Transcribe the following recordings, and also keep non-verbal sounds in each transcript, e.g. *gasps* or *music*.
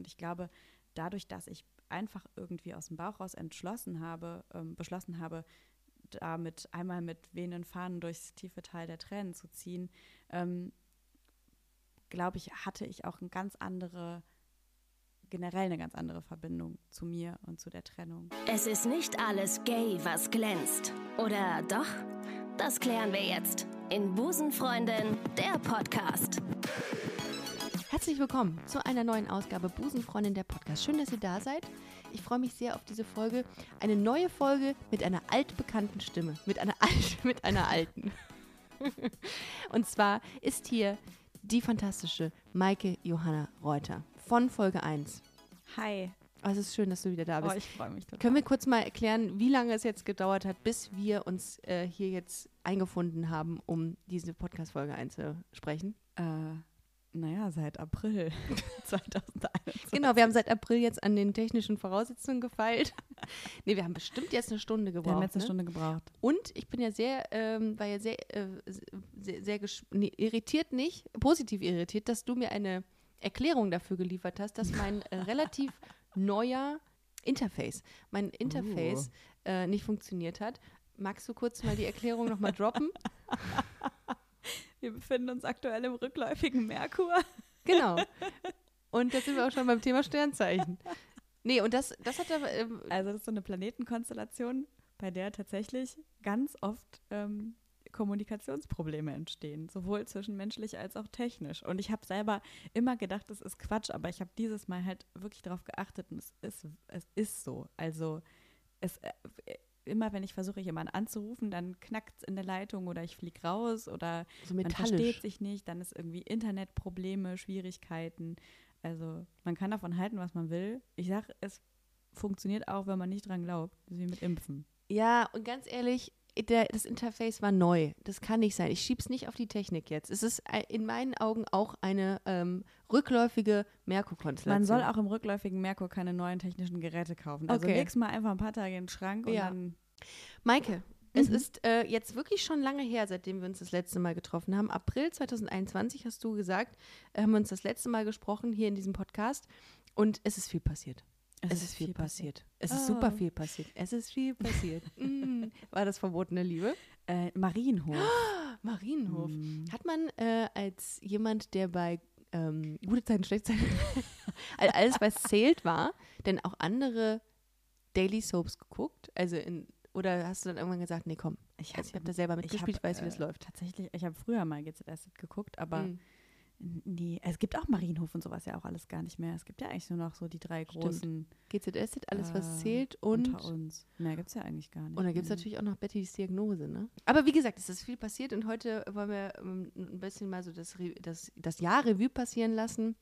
Und ich glaube, dadurch, dass ich einfach irgendwie aus dem Bauch raus entschlossen habe, ähm, beschlossen habe, damit einmal mit wehenden Fahnen durchs tiefe Tal der Tränen zu ziehen, ähm, glaube ich, hatte ich auch eine ganz andere, generell eine ganz andere Verbindung zu mir und zu der Trennung. Es ist nicht alles gay, was glänzt. Oder doch? Das klären wir jetzt in Busenfreundin, der Podcast. Herzlich willkommen zu einer neuen Ausgabe Busenfreundin der Podcast. Schön, dass ihr da seid. Ich freue mich sehr auf diese Folge. Eine neue Folge mit einer altbekannten Stimme. Mit einer, *laughs* alt, mit einer alten. *laughs* Und zwar ist hier die fantastische Maike Johanna Reuter von Folge 1. Hi. Oh, es ist schön, dass du wieder da bist. Oh, ich freue mich total. Können wir kurz mal erklären, wie lange es jetzt gedauert hat, bis wir uns äh, hier jetzt eingefunden haben, um diese Podcast-Folge einzusprechen? Äh, naja, seit April *laughs* 2021. Genau, wir haben seit April jetzt an den technischen Voraussetzungen gefeilt. *laughs* nee, wir haben bestimmt jetzt eine Stunde gebraucht. Wir haben jetzt eine ne? Stunde gebraucht. Und ich bin ja sehr, ähm, war ja sehr, äh, sehr, sehr nee, irritiert nicht, positiv irritiert, dass du mir eine Erklärung dafür geliefert hast, dass mein äh, *laughs* relativ neuer Interface, mein Interface äh, nicht funktioniert hat. Magst du kurz mal die Erklärung nochmal droppen? Wir befinden uns aktuell im rückläufigen Merkur. Genau. Und da sind wir auch schon beim Thema Sternzeichen. Nee, und das, das hat aber, ähm, Also das ist so eine Planetenkonstellation, bei der tatsächlich ganz oft ähm, Kommunikationsprobleme entstehen, sowohl zwischenmenschlich als auch technisch. Und ich habe selber immer gedacht, das ist Quatsch, aber ich habe dieses Mal halt wirklich darauf geachtet und es ist, es ist so. Also es, äh, immer wenn ich versuche, jemanden anzurufen, dann knackt es in der Leitung oder ich fliege raus oder so man versteht sich nicht, dann ist irgendwie Internetprobleme, Schwierigkeiten. Also man kann davon halten, was man will. Ich sage, es funktioniert auch, wenn man nicht dran glaubt, wie mit Impfen. Ja, und ganz ehrlich, der, das Interface war neu. Das kann nicht sein. Ich schieb's nicht auf die Technik jetzt. Es ist äh, in meinen Augen auch eine ähm, rückläufige Merkur-Konstellation. Man soll auch im rückläufigen Merkur keine neuen technischen Geräte kaufen. Also Okay. leg's mal einfach ein paar Tage in den Schrank und Ja. dann Maike, es Mhm. ist äh, jetzt wirklich schon lange her, seitdem wir uns das letzte Mal getroffen haben. April 2021 hast du gesagt, haben wir uns das letzte Mal gesprochen hier in diesem Podcast. Und es ist viel passiert. Es, ist viel passiert. Es ist super Oh. viel passiert. Es ist viel passiert. *laughs* mm. War das verbotene Liebe? Äh, Marienhof. *gasps* Marienhof. Mm. Hat man äh, als jemand, der bei ähm, gute Zeiten, schlechte Zeiten, *laughs* all- alles was zählt war, denn auch andere Daily Soaps geguckt? Also in, oder hast du dann irgendwann gesagt, nee, komm, Ich also ich habe da selber mitgespielt, ich, hab, weiß, wie das äh, läuft. Tatsächlich, ich habe früher mal GZS geguckt, aber Mm. Nee, es gibt auch Marienhof und sowas ja auch alles gar nicht mehr. Es gibt ja eigentlich nur noch so die drei Stimmt. großen GZS, alles was äh, zählt und unter uns. Mehr gibt es ja eigentlich gar nicht. Und dann gibt es natürlich auch noch Bettys Diagnose, ne? Aber wie gesagt, es ist viel passiert und heute wollen wir ähm, ein bisschen mal so das, Re- das, das Jahr Revue passieren lassen.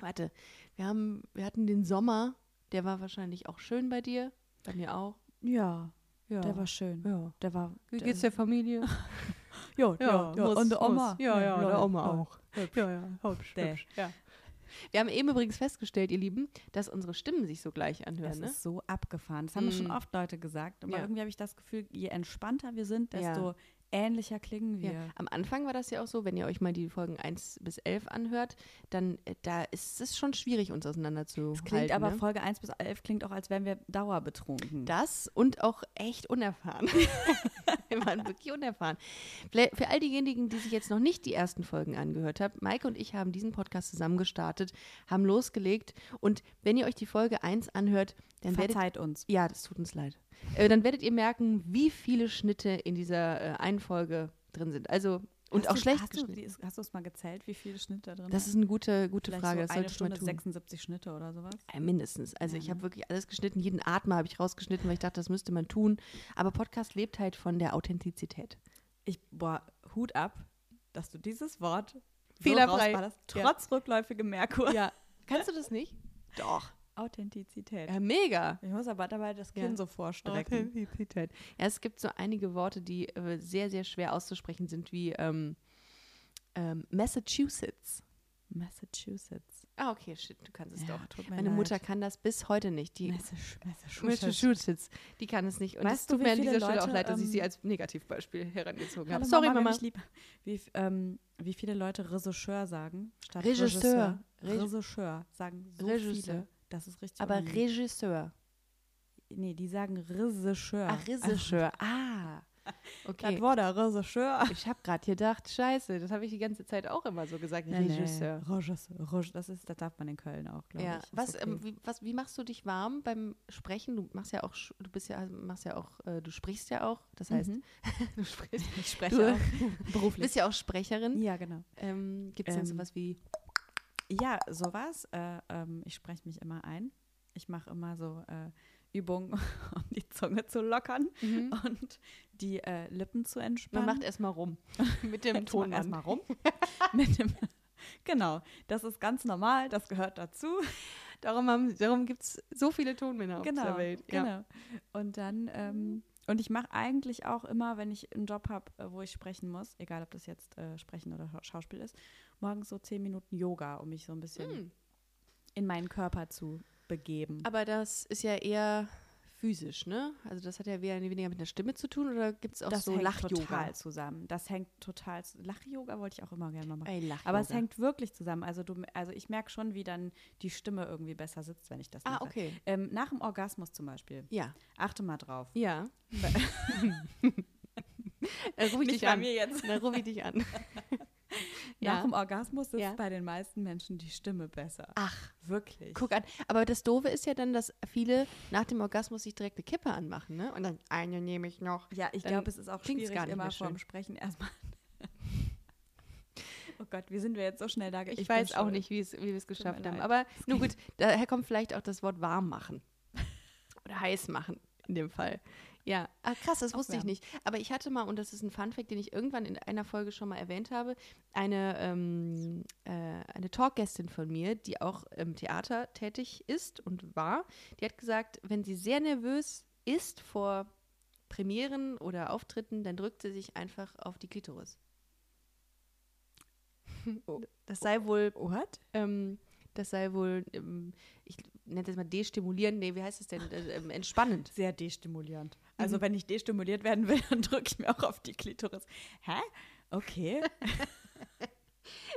Warte, wir, haben, wir hatten den Sommer, der war wahrscheinlich auch schön bei dir, bei mir auch. Ja, Ja. der war schön. ja. Der war. Wie geht's der Familie? *laughs* Ja, ja, ja. und der Oma. Ja, ja, der Oma ja. Auch. Ja, ja, hübsch, hübsch. Ja. Wir haben eben übrigens festgestellt, ihr Lieben, dass unsere Stimmen sich so gleich anhören, Es ne? ist so abgefahren. Das haben mir schon Mm. oft Leute gesagt. Aber Ja. irgendwie habe ich das Gefühl, je entspannter wir sind, Ja. Ähnlicher klingen wir. Ja. Am Anfang war das ja auch so, wenn ihr euch mal die Folgen 1 bis 11 anhört, dann äh, da ist es schon schwierig, uns auseinanderzuhalten. Es klingt aber ne? Folge 1 bis 11 klingt auch, als wären wir dauerbetrunken. Das und auch echt unerfahren. *laughs* Wir waren wirklich unerfahren. Vielleicht Für all diejenigen, die sich jetzt noch nicht die ersten Folgen angehört haben, Maike und ich haben diesen Podcast zusammen gestartet, haben losgelegt und wenn ihr euch die Folge 1 anhört, dann werdet Verzeiht uns. ja, das tut uns leid. Äh, dann werdet ihr merken, wie viele Schnitte in dieser äh, einen Folge drin sind. Also und Hast auch du- schlecht hast du, geschnitten. die- hast du es mal gezählt, wie viele Schnitte da drin Das sind? ist eine gute, gute Vielleicht Frage. So das eine ich mal Stunde tun. 76 Schnitte oder sowas. Ja, mindestens. Also Ja, ich ne? habe wirklich alles geschnitten. Jeden Atmer habe ich rausgeschnitten, weil ich dachte, das müsste man tun. Aber Podcast lebt halt von der Authentizität. Ich, boah, Hut ab, dass du dieses Wort Fehlerfrei. so rausballerst, Ja. trotz rückläufigem Merkur. Ja. Kannst du das nicht? Doch. Authentizität. Ja, mega. Ich muss aber dabei das Kinn Ja. so vorstrecken. Authentizität. Ja, es gibt so einige Worte, die äh, sehr, sehr schwer auszusprechen sind, wie ähm, ähm, Massachusetts. Massachusetts. Ah, okay, shit, du kannst es Ja, doch. Meine leid. Mutter kann das bis heute nicht. Die Massach- Massachusetts. Massachusetts, die kann es nicht. Und es tut mir an dieser Stelle auch Leute, leid, dass ich sie ähm, als Negativbeispiel herangezogen habe. Sorry, Mama. Mama. Wie, ähm, wie viele Leute Regisseur sagen statt Regisseur. Reg- Regisseur sagen so Regisseur. viele. Das ist richtig. Aber unangenehm. Regisseur. nee, die sagen Regisseur. Ach, Regisseur. *laughs* Ah. *laughs* Das Okay. war der Regisseur. Ich habe gerade gedacht, scheiße, das habe ich die ganze Zeit auch immer so gesagt. Regisseur. Nee, Regisseur. Reg- Das, ist, das darf man in Köln auch, glaube Ja, ich. Was, okay. ähm, wie, was, wie machst du dich warm beim Sprechen? Du machst ja auch, du bist ja, machst ja auch, äh, du sprichst ja auch. Das heißt, Mhm. *laughs* du sprichst, ich spreche du auch beruflich. bist ja auch Sprecherin. Ja, genau. Ähm, Gibt es denn Ähm, sowas wie, Ja, sowas. Äh, ähm, ich spreche mich immer ein. Ich mache immer so äh, Übungen, *laughs* um die Zunge zu lockern und die äh, Lippen zu man entspannen. macht erstmal rum *laughs* mit dem Ton erstmal rum. *laughs* Mit dem, genau, das ist ganz normal, das gehört dazu. Darum, haben- darum gibt es so viele Tonmänner auf genau, dieser Welt. Ja. genau. Und dann, ähm, und ich mache eigentlich auch immer, wenn ich einen Job habe, wo ich sprechen muss, egal ob das jetzt äh, Sprechen oder Schau- Schauspiel ist, morgens so zehn Minuten Yoga, um mich so ein bisschen Hm. in meinen Körper zu begeben. Aber das ist ja eher physisch, ne? Also das hat ja weniger weniger mit der Stimme zu tun oder gibt es auch das so hängt Lach-Yoga? total zusammen. Das hängt total zu Lach-Yoga wollte ich auch immer gerne mal machen. Ey, Aber es hängt wirklich zusammen. Also du, also ich merke schon, wie dann die Stimme irgendwie besser sitzt, wenn ich das Ah, mache. okay. Ähm, nach dem Orgasmus zum Beispiel. Ja. Achte mal drauf. Ja. *laughs* Dann rufe ich Nicht dich an. mir jetzt. Dann rufe ich dich an. *laughs* *laughs* Nach Ja. dem Orgasmus sitzt Ja. bei den meisten Menschen die Stimme besser. Ach, Wirklich. guck an. Aber das Doofe ist ja dann, dass viele nach dem Orgasmus sich direkt eine Kippe anmachen, ne? Und dann, eine nehme ich noch. Ja, ich glaube, es ist auch schwierig, gar nicht immer vorm. Sprechen erstmal. *laughs* oh Gott, wie sind wir jetzt so schnell da? Ich, bin weiß auch nicht, wie wir es geschafft haben. Aber *laughs* nun gut, daher kommt vielleicht auch das Wort warm machen. Oder heiß machen, in dem Fall. Ja, ah, krass, das wusste ich nicht. Aber ich hatte mal, und das ist ein Funfact, den ich irgendwann in einer Folge schon mal erwähnt habe, eine, ähm, äh, eine Talkgästin von mir, die auch im Theater tätig ist und war, die hat gesagt, wenn sie sehr nervös ist vor Premieren oder Auftritten, dann drückt sie sich einfach auf die Klitoris. *laughs* Das sei wohl What? ähm, das sei wohl, ähm, ich nenne es jetzt mal destimulierend, nee, wie heißt es denn, äh, ähm, entspannend. Sehr destimulierend. Also Mhm. wenn ich destimuliert werden will, *laughs* dann drücke ich mir auch auf die Klitoris. Hä? Okay. *laughs*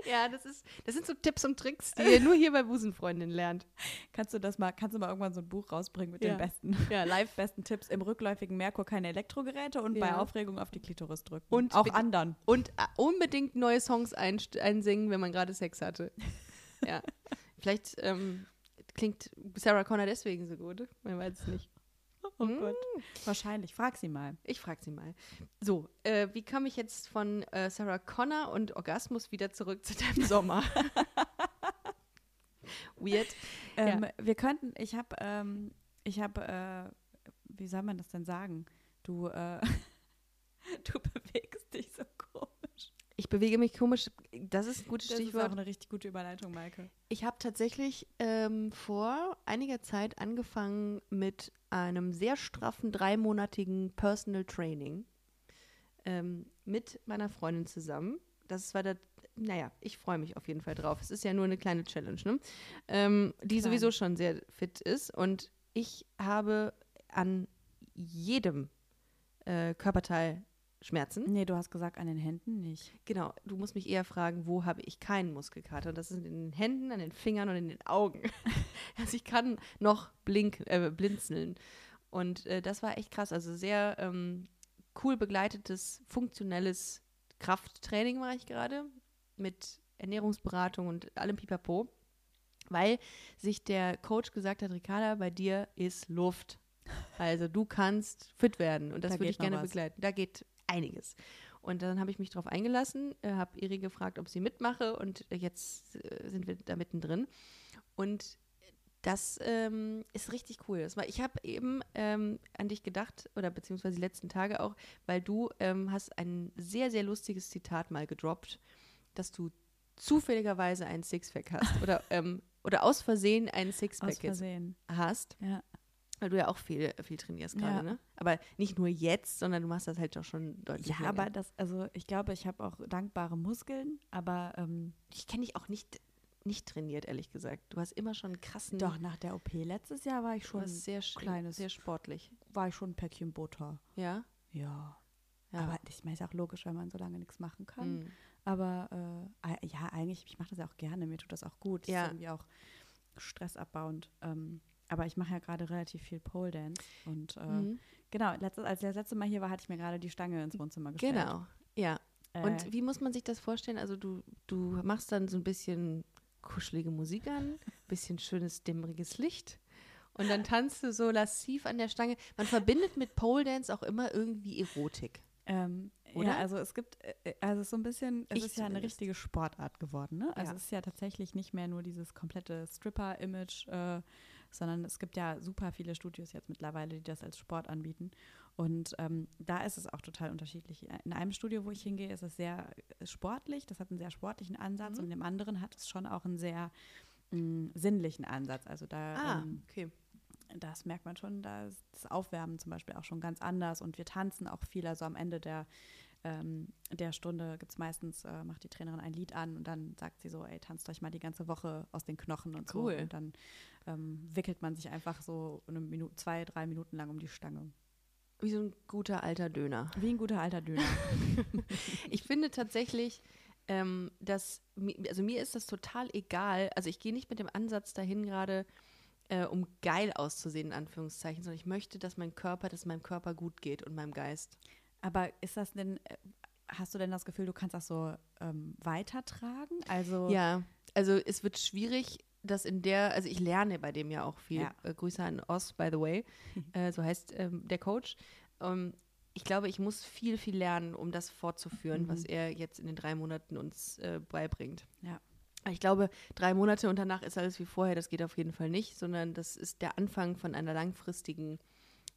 Ja, das ist, das sind so Tipps und Tricks, die ihr *laughs* nur hier bei Busenfreundin lernt. kannst du das mal, kannst du mal irgendwann so ein Buch rausbringen mit Ja. den besten, Ja, live. besten Tipps im rückläufigen Merkur keine Elektrogeräte und bei Ja. Aufregung auf die Klitoris drücken. Und auch anderen. Und äh, unbedingt neue Songs einsingen, wenn man gerade Sex hatte. Ja. Vielleicht ähm, klingt Sarah Connor deswegen so gut. Man weiß es nicht. *laughs* Oh Hm. Gott. Wahrscheinlich. Frag sie mal. Ich frage sie mal. So, äh, wie komme ich jetzt von äh, Sarah Connor und Orgasmus wieder zurück zu deinem *laughs* Sommer? Weird. Ähm, Wir könnten, ich habe, ähm, ich habe, äh, wie soll man das denn sagen? Du, äh, *laughs* du bewegst dich so. Ich bewege mich komisch. Das ist ein gutes Das ist auch Stichwort. eine richtig gute Überleitung, Maike. Ich habe tatsächlich ähm, vor einiger Zeit angefangen mit einem sehr straffen dreimonatigen Personal Training ähm, mit meiner Freundin zusammen. Das war der, naja, ich freue mich auf jeden Fall drauf. Es ist ja nur eine kleine Challenge, ne? ähm, die Klein. sowieso schon sehr fit ist. Und ich habe an jedem äh, Körperteil Schmerzen. Nee, du hast gesagt, an den Händen nicht. Genau, du musst mich eher fragen, wo habe ich keinen Muskelkater? Und das ist in den Händen, an den Fingern und in den Augen. *laughs* also ich kann noch blink, äh, blinzeln. Und äh, das war echt krass. Also sehr ähm, cool begleitetes, funktionelles Krafttraining mache ich gerade mit Ernährungsberatung und allem Pipapo. Weil sich der Coach gesagt hat, Ricarda, bei dir ist Luft. Also du kannst fit werden und das Da würde ich gerne was. begleiten. Da geht einiges. Und dann habe ich mich darauf eingelassen, äh, habe Iri gefragt, ob sie mitmache und jetzt äh, sind wir da mittendrin. Und das ähm, ist richtig cool. War, ich habe eben ähm, an dich gedacht, oder beziehungsweise die letzten Tage auch, weil du ähm, hast ein sehr, sehr lustiges Zitat mal gedroppt, dass du zufälligerweise ein Sixpack hast oder, *laughs* ähm, oder aus Versehen ein Aus Sixpack jetzt Versehen. hast, Ja. Weil du ja auch viel, viel trainierst gerade, Ja. ne? Aber nicht nur jetzt, sondern du machst das halt auch schon deutlich Ja, länger. aber das, also ich glaube, ich habe auch dankbare Muskeln, aber ähm, ich kenne dich auch nicht, nicht trainiert, ehrlich gesagt. Du hast immer schon einen krassen. doch nach der OP letztes Jahr war ich schon, sehr kleines- sehr sportlich. war ich schon ein Päckchen Butter. Ja. Ja. ja. Aber ich meine, ist auch logisch, wenn man so lange nichts machen kann. Mm. Aber äh, ja, eigentlich, ich mache das ja auch gerne, mir tut das auch gut. Das Ja. ist irgendwie auch stressabbauend. Ähm, aber ich mache ja gerade relativ viel Pole Dance. Und äh, Mhm. genau, letztes, als ich das letzte Mal hier war, hatte ich mir gerade die Stange ins Wohnzimmer gestellt. Genau, ja. Äh, Und wie muss man sich das vorstellen? Also du, du machst dann so ein bisschen kuschelige Musik an, *laughs* bisschen schönes, dämmeriges Licht und dann tanzt du so lassiv an der Stange. Man verbindet mit Pole Dance auch immer irgendwie Erotik. Ähm, Oder? Ja, also es gibt, äh, also es ist so ein bisschen, es Ich ist ja eine richtige Sportart geworden, ne? Also Ja. es ist ja tatsächlich nicht mehr nur dieses komplette Stripper-Image, äh, sondern es gibt ja super viele Studios jetzt mittlerweile, die das als Sport anbieten. Und ähm, da ist es auch total unterschiedlich. In einem Studio, wo ich hingehe, ist es sehr äh, sportlich, das hat einen sehr sportlichen Ansatz Mhm. und in dem anderen hat es schon auch einen sehr mh, sinnlichen Ansatz. Also da ähm, okay. das merkt man schon, da ist das Aufwärmen zum Beispiel auch schon ganz anders und wir tanzen auch viel. Also am Ende der, ähm, der Stunde gibt es meistens, äh, macht die Trainerin ein Lied an und dann sagt sie so, ey, tanzt euch mal die ganze Woche aus den Knochen und Cool. so. Und dann ähm, wickelt man sich einfach so eine Minute, zwei, drei Minuten lang um die Stange. Wie so ein guter alter Döner. Wie ein guter alter Döner. *laughs* *laughs* Ich finde tatsächlich, ähm, dass, also mir ist das total egal. Also ich gehe nicht mit dem Ansatz dahin gerade, äh, um geil auszusehen, in Anführungszeichen, sondern ich möchte, dass mein Körper, dass meinem Körper gut geht und meinem Geist. Aber ist das denn, äh, hast du denn das Gefühl, du kannst das so ähm, weitertragen? Also Ja, also es wird schwierig, dass in der, also ich lerne bei dem ja auch viel. Ja. Äh, Grüße an Oz, by the way. *laughs* äh, so heißt ähm, der Coach. Ähm, ich glaube, ich muss viel, viel lernen, um das fortzuführen, Mhm. was er jetzt in den drei Monaten uns äh, beibringt. Ja. Ich glaube, drei Monate und danach ist alles wie vorher, das geht auf jeden Fall nicht, sondern das ist der Anfang von einer langfristigen,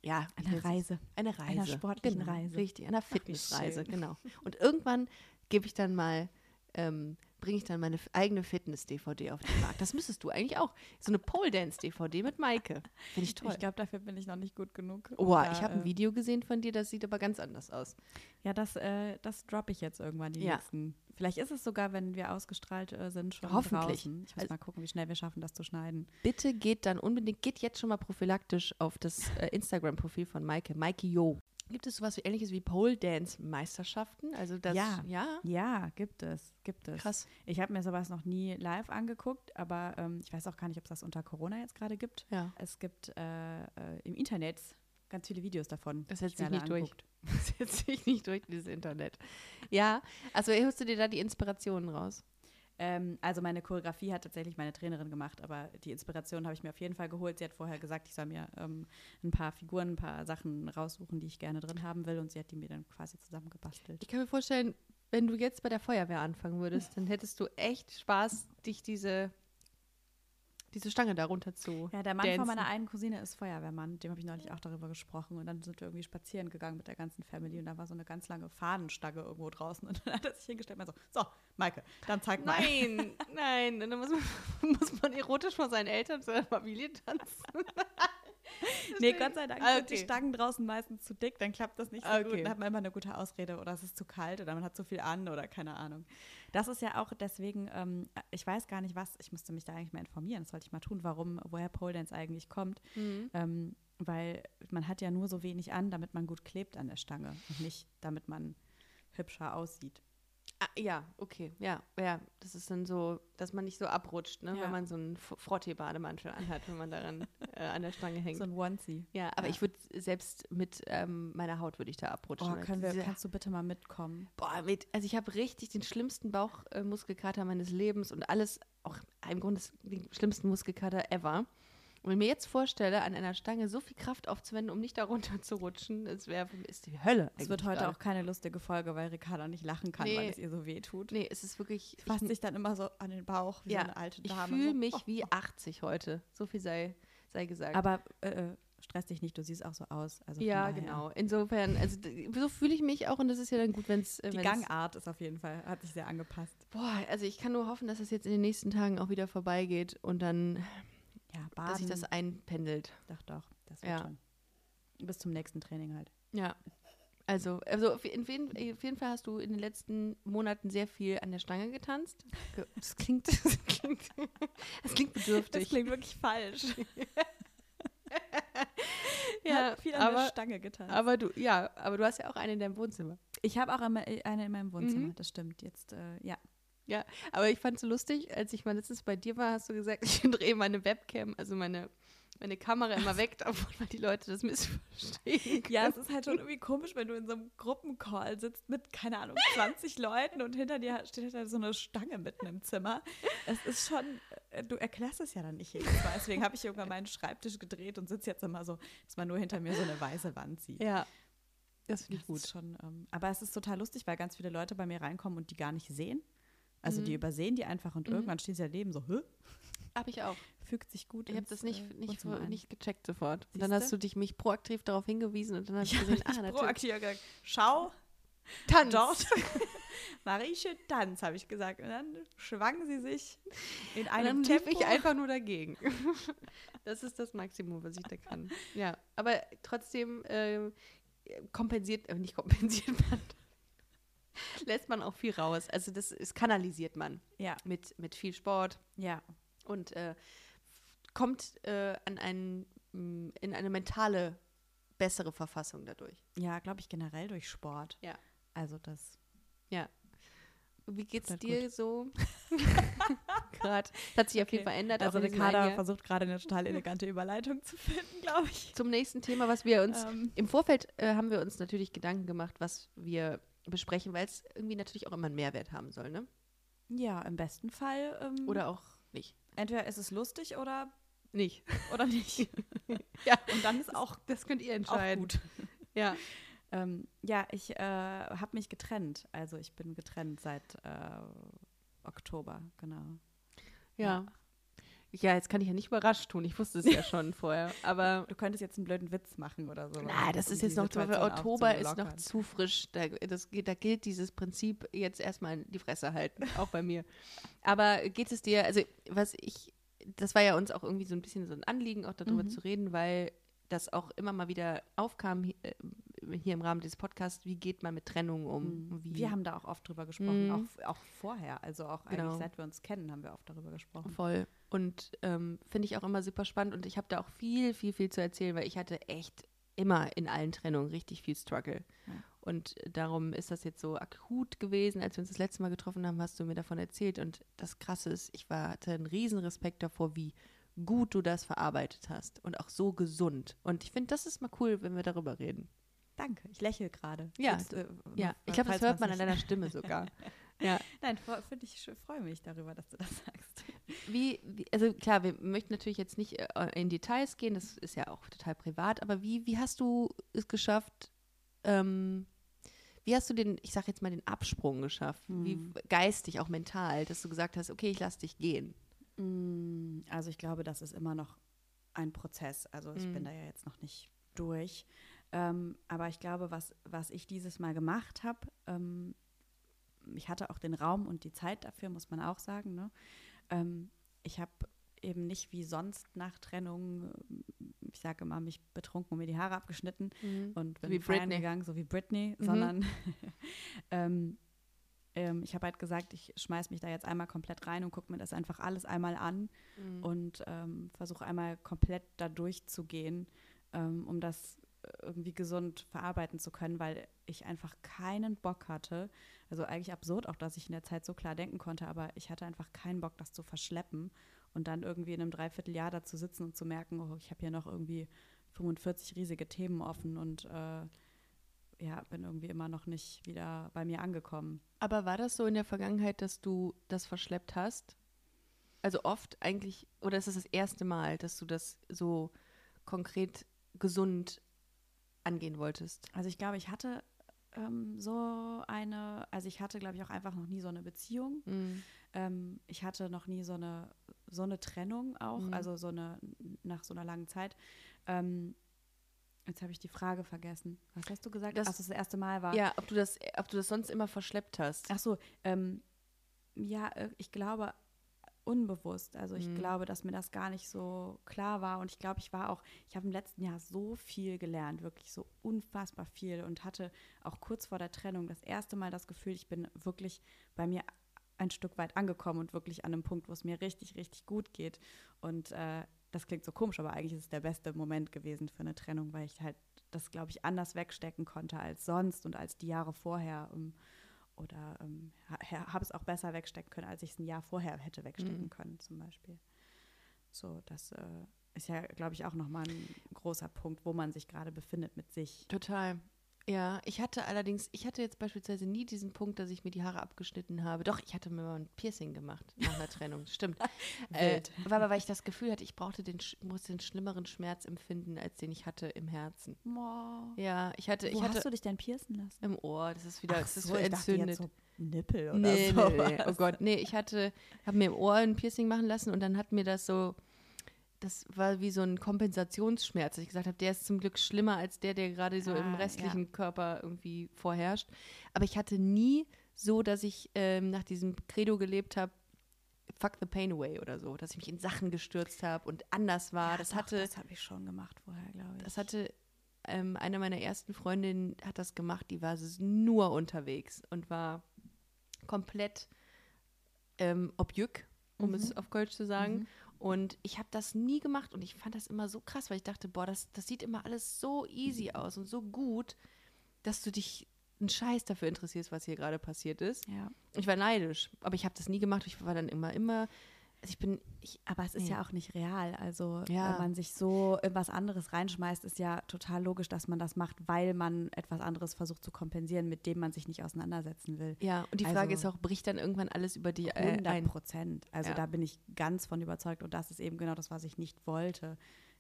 ja, wie eine nennt sich's? Reise. Eine Reise. Einer sportlichen genau, Reise. Richtig, einer Fitnessreise, genau. Und irgendwann gebe ich dann mal, ähm, bringe ich dann meine eigene Fitness-DVD auf den Markt. Das müsstest du eigentlich auch. So eine Pole-Dance-DVD mit Maike. Finde ich toll. Ich glaube, dafür bin ich noch nicht gut genug. Oh, da, ich habe ein äh, Video gesehen von dir, das sieht aber ganz anders aus. Ja, das, äh, das droppe ich jetzt irgendwann die Ja. nächsten. Vielleicht ist es sogar, wenn wir ausgestrahlt äh, sind, schon Hoffentlich. draußen. Ich muss Also- mal gucken, wie schnell wir schaffen, das zu schneiden. Bitte geht dann unbedingt, geht jetzt schon mal prophylaktisch auf das äh, Instagram-Profil von Maike, Maike Jo. Gibt es sowas wie ähnliches wie Pole-Dance-Meisterschaften? Also das, Ja. ja, Ja, gibt es, gibt es. krass. Ich habe mir sowas noch nie live angeguckt, aber ähm, ich weiß auch gar nicht, ob es das unter Corona jetzt gerade gibt. Ja. Es gibt äh, äh, im Internet ganz viele Videos davon. Das setzt ich sich nicht durch. anguckt. *laughs* Das setzt sich nicht durch, dieses Internet. Ja, also holst du dir da die Inspirationen raus? Ähm, also meine Choreografie hat tatsächlich meine Trainerin gemacht, aber die Inspiration habe ich mir auf jeden Fall geholt. Sie hat vorher gesagt, ich soll mir ähm, ein paar Figuren, ein paar Sachen raussuchen, die ich gerne drin haben will und sie hat die mir dann quasi zusammengebastelt. Ich kann mir vorstellen, wenn du jetzt bei der Feuerwehr anfangen würdest, dann hättest du echt Spaß, dich diese, diese Stange darunter zu. Ja, der Mann dancen. von meiner einen Cousine ist Feuerwehrmann, dem habe ich neulich auch darüber gesprochen und dann sind wir irgendwie spazieren gegangen mit der ganzen Family und da war so eine ganz lange Fahnenstange irgendwo draußen und dann hat er sich hingestellt und meinte so, so, Maike, dann zeig mal. Nein, *laughs* nein, und dann muss man, *laughs* muss man erotisch vor seinen Eltern zu einer Familie tanzen. *laughs* Nee, Gott sei Dank Ah, sind die okay. Stangen draußen meistens zu dick, dann klappt das nicht so Ah, gut. okay. Dann hat man immer eine gute Ausrede oder es ist zu kalt oder man hat zu viel an oder keine Ahnung. Das ist ja auch deswegen, ähm, ich weiß gar nicht was, ich müsste mich da eigentlich mal informieren, das sollte ich mal tun, warum, woher Pole Dance eigentlich kommt. Ähm, weil man hat ja nur so wenig an, damit man gut klebt an der Stange und nicht, damit man hübscher aussieht. Ah, ja, okay, ja, ja, das ist dann so, dass man nicht so abrutscht, ne, Ja. wenn man so einen Frottee-Bademantel anhat, wenn man daran äh, an der Stange hängt. So ein Onesie. ja, aber ja. ich würde selbst mit ähm, meiner Haut würde ich da abrutschen. Oh, können wir, diese- kannst du bitte mal mitkommen? Boah, mit, also ich habe richtig den schlimmsten Bauchmuskelkater meines Lebens und alles, auch im Grunde den schlimmsten Muskelkater ever. Und wenn ich mir jetzt vorstelle, an einer Stange so viel Kraft aufzuwenden, um nicht darunter zu rutschen, das wäre ist die Hölle. Es wird heute gerade. auch keine lustige Folge, weil Ricarda nicht lachen kann, Nee. weil es ihr so weh tut. Nee, es ist wirklich. Fasst ich, sich dann immer so an den Bauch wie ja, eine alte ich Dame. fühle so. mich Oh. wie 80 heute. So viel sei, sei gesagt. Aber äh, äh, stress dich nicht, du siehst auch so aus. Also ja, genau. Insofern, also so fühle ich mich auch und das ist ja dann gut, wenn es. Die Gangart ist auf jeden Fall, hat sich sehr angepasst. Boah, also ich kann nur hoffen, dass es jetzt in den nächsten Tagen auch wieder vorbeigeht und dann, Ja, baden. dass sich das einpendelt. doch, doch, das wird Ja. schon. Bis zum nächsten Training halt. Ja. Also, also auf, jeden, auf jeden- Fall hast du in den letzten Monaten sehr viel an der Stange getanzt. Ge- *laughs* Das klingt, das klingt, das klingt bedürftig. klingt wirklich falsch. *laughs* ja, Hat viel an aber, der Stange getan. aber du, ja, aber du hast ja auch eine in deinem Wohnzimmer. Ich habe auch eine in meinem Wohnzimmer, Mhm. das stimmt. Jetzt, äh, ja. Ja, aber ich fand es so lustig, als ich mal letztens bei dir war, hast du gesagt, *laughs* ich drehe meine Webcam, also meine, meine Kamera immer weg, weil die Leute das missverstehen. Ja, es ist halt schon irgendwie komisch, wenn du in so einem Gruppencall sitzt mit, keine Ahnung, *laughs* 20 Leuten und hinter dir steht halt so eine Stange mitten im Zimmer. Es ist schon, äh, du erklärst es ja dann nicht jedes Mal. Deswegen habe ich irgendwann meinen Schreibtisch gedreht und sitze jetzt immer so, dass man nur hinter mir so eine weiße Wand sieht. Ja, das finde Das ich gut. ist schon, ähm, aber es ist total lustig, weil ganz viele Leute bei mir reinkommen und die gar nicht sehen. Also die Mhm. übersehen die einfach und Mhm. irgendwann stehen sie daneben so, Hö? Habe ich auch. fügt sich gut Ich habe das nicht, äh, nicht, ein. nicht gecheckt sofort. Und dann Siehste? hast du dich mich proaktiv darauf hingewiesen und dann hast Ich du habe gesehen, *laughs* ah, natürlich. proaktiv gesagt, schau, Tanz. dort. *laughs* Marieche Tanz, habe ich gesagt. Und dann schwang sie sich in Und einem dann lief Tempo. ich einfach nur dagegen. *laughs* das ist das Maximum, was ich da kann. Ja, aber trotzdem äh, kompensiert, äh, nicht kompensiert man, *laughs* lässt man auch viel raus. Also das ist, kanalisiert man Ja, mit, mit viel Sport ja. und äh, kommt äh, an einen, mh, in eine mentale bessere Verfassung dadurch. Ja, glaube ich generell durch Sport. Ja. Also das. Wie geht's Tut dir so? *laughs* Gerade. Das hat sich Okay. Fall verändert. Also diesem Ricarda versucht gerade eine total elegante Überleitung zu finden, glaube ich. Zum nächsten Thema, was wir uns Ähm, Im Vorfeld äh, haben wir uns natürlich Gedanken gemacht, was wir besprechen, weil es irgendwie natürlich auch immer einen Mehrwert haben soll, ne? ja, im besten Fall. Ähm, Oder auch nicht. entweder ist es lustig oder, Nicht. oder nicht. *laughs* Ja. Und dann ist auch, Das könnt ihr auch entscheiden. gut. *laughs* Ja. Ähm, ja, ich äh, habe mich getrennt. Also ich bin getrennt seit äh, Oktober, genau. ja. Ja, jetzt kann ich ja nicht überrascht tun. Ich wusste es ja *laughs* schon vorher. Aber Du könntest jetzt einen blöden Witz machen oder so. na, das um ist die jetzt noch, Situation Oktober ist noch zu frisch. Da, das, da gilt dieses Prinzip jetzt erstmal die Fresse halten, auch bei mir. Aber geht es dir, also was ich, das war ja uns auch irgendwie so ein bisschen so ein Anliegen, auch darüber Mhm. zu reden, weil das auch immer mal wieder aufkam äh, hier im Rahmen dieses Podcasts, wie geht man mit Trennung um? Mhm. Wie, Wir haben da auch oft drüber gesprochen, Mhm. auch, auch vorher. Also auch Genau. eigentlich seit wir uns kennen, haben wir oft darüber gesprochen. Voll. Und ähm, finde ich auch immer super spannend und ich habe da auch viel, viel, viel zu erzählen, weil ich hatte echt immer in allen Trennungen richtig viel Struggle. Ja. Und darum ist das jetzt so akut gewesen, als wir uns das letzte Mal getroffen haben, hast du mir davon erzählt. Und das Krasse ist, ich war, hatte einen riesen Respekt davor, wie gut du das verarbeitet hast und auch so gesund. Und ich finde, das ist mal cool, wenn wir darüber reden. Danke, ich lächle gerade. Ja, Jetzt, äh, Ja, ich glaube, das hört man an deiner Stimme sogar. *laughs* ja. Nein, finde ich, freue mich darüber, dass du das sagst. Wie, wie, also klar, wir möchten natürlich jetzt nicht äh, in Details gehen, das ist ja auch total privat, aber wie, wie hast du es geschafft, ähm, wie hast du den, ich sag jetzt mal, den Absprung geschafft? Wie Hm. geistig, auch mental, dass du gesagt hast, okay, ich lass dich gehen. Mm, Also ich glaube, das ist immer noch ein Prozess. Also ich Mm. bin da ja jetzt noch nicht durch. Ähm, aber ich glaube, was, was ich dieses Mal gemacht habe, ähm, ich hatte auch den Raum und die Zeit dafür, muss man auch sagen. Ne? Ähm, ich habe eben nicht wie sonst nach Trennung, ich sage immer, mich betrunken und mir die Haare abgeschnitten und bin wie feiern Britney. gegangen, so wie Britney, Mhm. sondern *laughs* ähm, ähm, ich habe halt gesagt, ich schmeiß mich da jetzt einmal komplett rein und gucke mir das einfach alles einmal an Mhm. und ähm, versuche einmal komplett da durchzugehen, ähm, um das irgendwie gesund verarbeiten zu können, weil ich einfach keinen Bock hatte. Also eigentlich absurd auch, dass ich in der Zeit so klar denken konnte, aber ich hatte einfach keinen Bock, das zu verschleppen und dann irgendwie in einem Dreivierteljahr da zu sitzen und zu merken, oh, ich habe hier noch irgendwie 45 riesige Themen offen und äh, ja, bin irgendwie immer noch nicht wieder bei mir angekommen. Aber war das so in der Vergangenheit, dass du das verschleppt hast? Also oft eigentlich, oder ist es das erste Mal, dass du das so konkret gesund angehen wolltest? Also ich glaube, ich hatte ähm, so eine, also ich hatte, glaube ich, auch einfach noch nie so eine Beziehung. Mhm. Ähm, ich hatte noch nie so eine, so eine Trennung auch, Mhm. also so eine, nach so einer langen Zeit. Ähm, jetzt habe ich die Frage vergessen. Was hast du gesagt? Das- Dass das das erste Mal war? Ja, ob du das, ob du das sonst immer verschleppt hast. Ach so, ähm, ja, äh, ich glaube unbewusst. Also ich Mhm. glaube, dass mir das gar nicht so klar war. Und ich glaube, ich war auch, ich habe im letzten Jahr so viel gelernt, wirklich so unfassbar viel und hatte auch kurz vor der Trennung das erste Mal das Gefühl, ich bin wirklich bei mir ein Stück weit angekommen und wirklich an einem Punkt, wo es mir richtig, richtig gut geht. Und äh, das klingt so komisch, aber eigentlich ist es der beste Moment gewesen für eine Trennung, weil ich halt das, glaube ich, anders wegstecken konnte als sonst und als die Jahre vorher. Um, oder ähm, ha, habe es auch besser wegstecken können, als ich es ein Jahr vorher hätte wegstecken mhm. können, zum Beispiel. So, das äh, ist ja, glaube ich, auch nochmal ein großer Punkt, wo man sich gerade befindet mit sich. Total. Ja, ich hatte allerdings, ich hatte jetzt beispielsweise nie diesen Punkt, dass ich mir die Haare abgeschnitten habe. Doch, ich hatte mir mal ein Piercing gemacht nach einer Trennung. Stimmt. *laughs* äh, war aber, weil ich das Gefühl hatte, ich brauchte den, musste den schlimmeren Schmerz empfinden, als den ich hatte im Herzen. Wow. Ja, ich hatte, Wo ich hatte. hast du dich denn piercen lassen? Im Ohr. Das ist wieder, Ach das ist so, ich entzündet. so Nippel oder nee, so. nee, nee. Oh Gott, nee, ich hatte, habe mir im Ohr ein Piercing machen lassen und dann hat mir das so das war wie so ein Kompensationsschmerz. dass Ich gesagt habe, der ist zum Glück schlimmer als der, der gerade so ah, im restlichen ja. Körper irgendwie vorherrscht. Aber ich hatte nie so, dass ich ähm, nach diesem Credo gelebt habe, fuck the pain away oder so, dass ich mich in Sachen gestürzt habe und anders war. Ja, das doch, hatte, das habe ich schon gemacht vorher, glaube ich. Das hatte ähm, eine meiner ersten Freundinnen hat das gemacht, die war nur unterwegs und war komplett ähm, objück, um mhm. es auf Kölsch zu sagen. Mhm. Und ich habe das nie gemacht und ich fand das immer so krass, weil ich dachte, boah, das, das sieht immer alles so easy aus und so gut, dass du dich einen Scheiß dafür interessierst, was hier gerade passiert ist. Ja. Ich war neidisch, aber ich habe das nie gemacht. Ich war dann immer, immer also ich bin, ich, aber es ist nee. ja auch nicht real. Also ja. wenn man sich so in was anderes reinschmeißt, ist ja total logisch, dass man das macht, weil man etwas anderes versucht zu kompensieren, mit dem man sich nicht auseinandersetzen will. Ja, und die Frage also, ist auch, bricht dann irgendwann alles über die 100 äh, Prozent. Also ja. da bin ich ganz von überzeugt und das ist eben genau das, was ich nicht wollte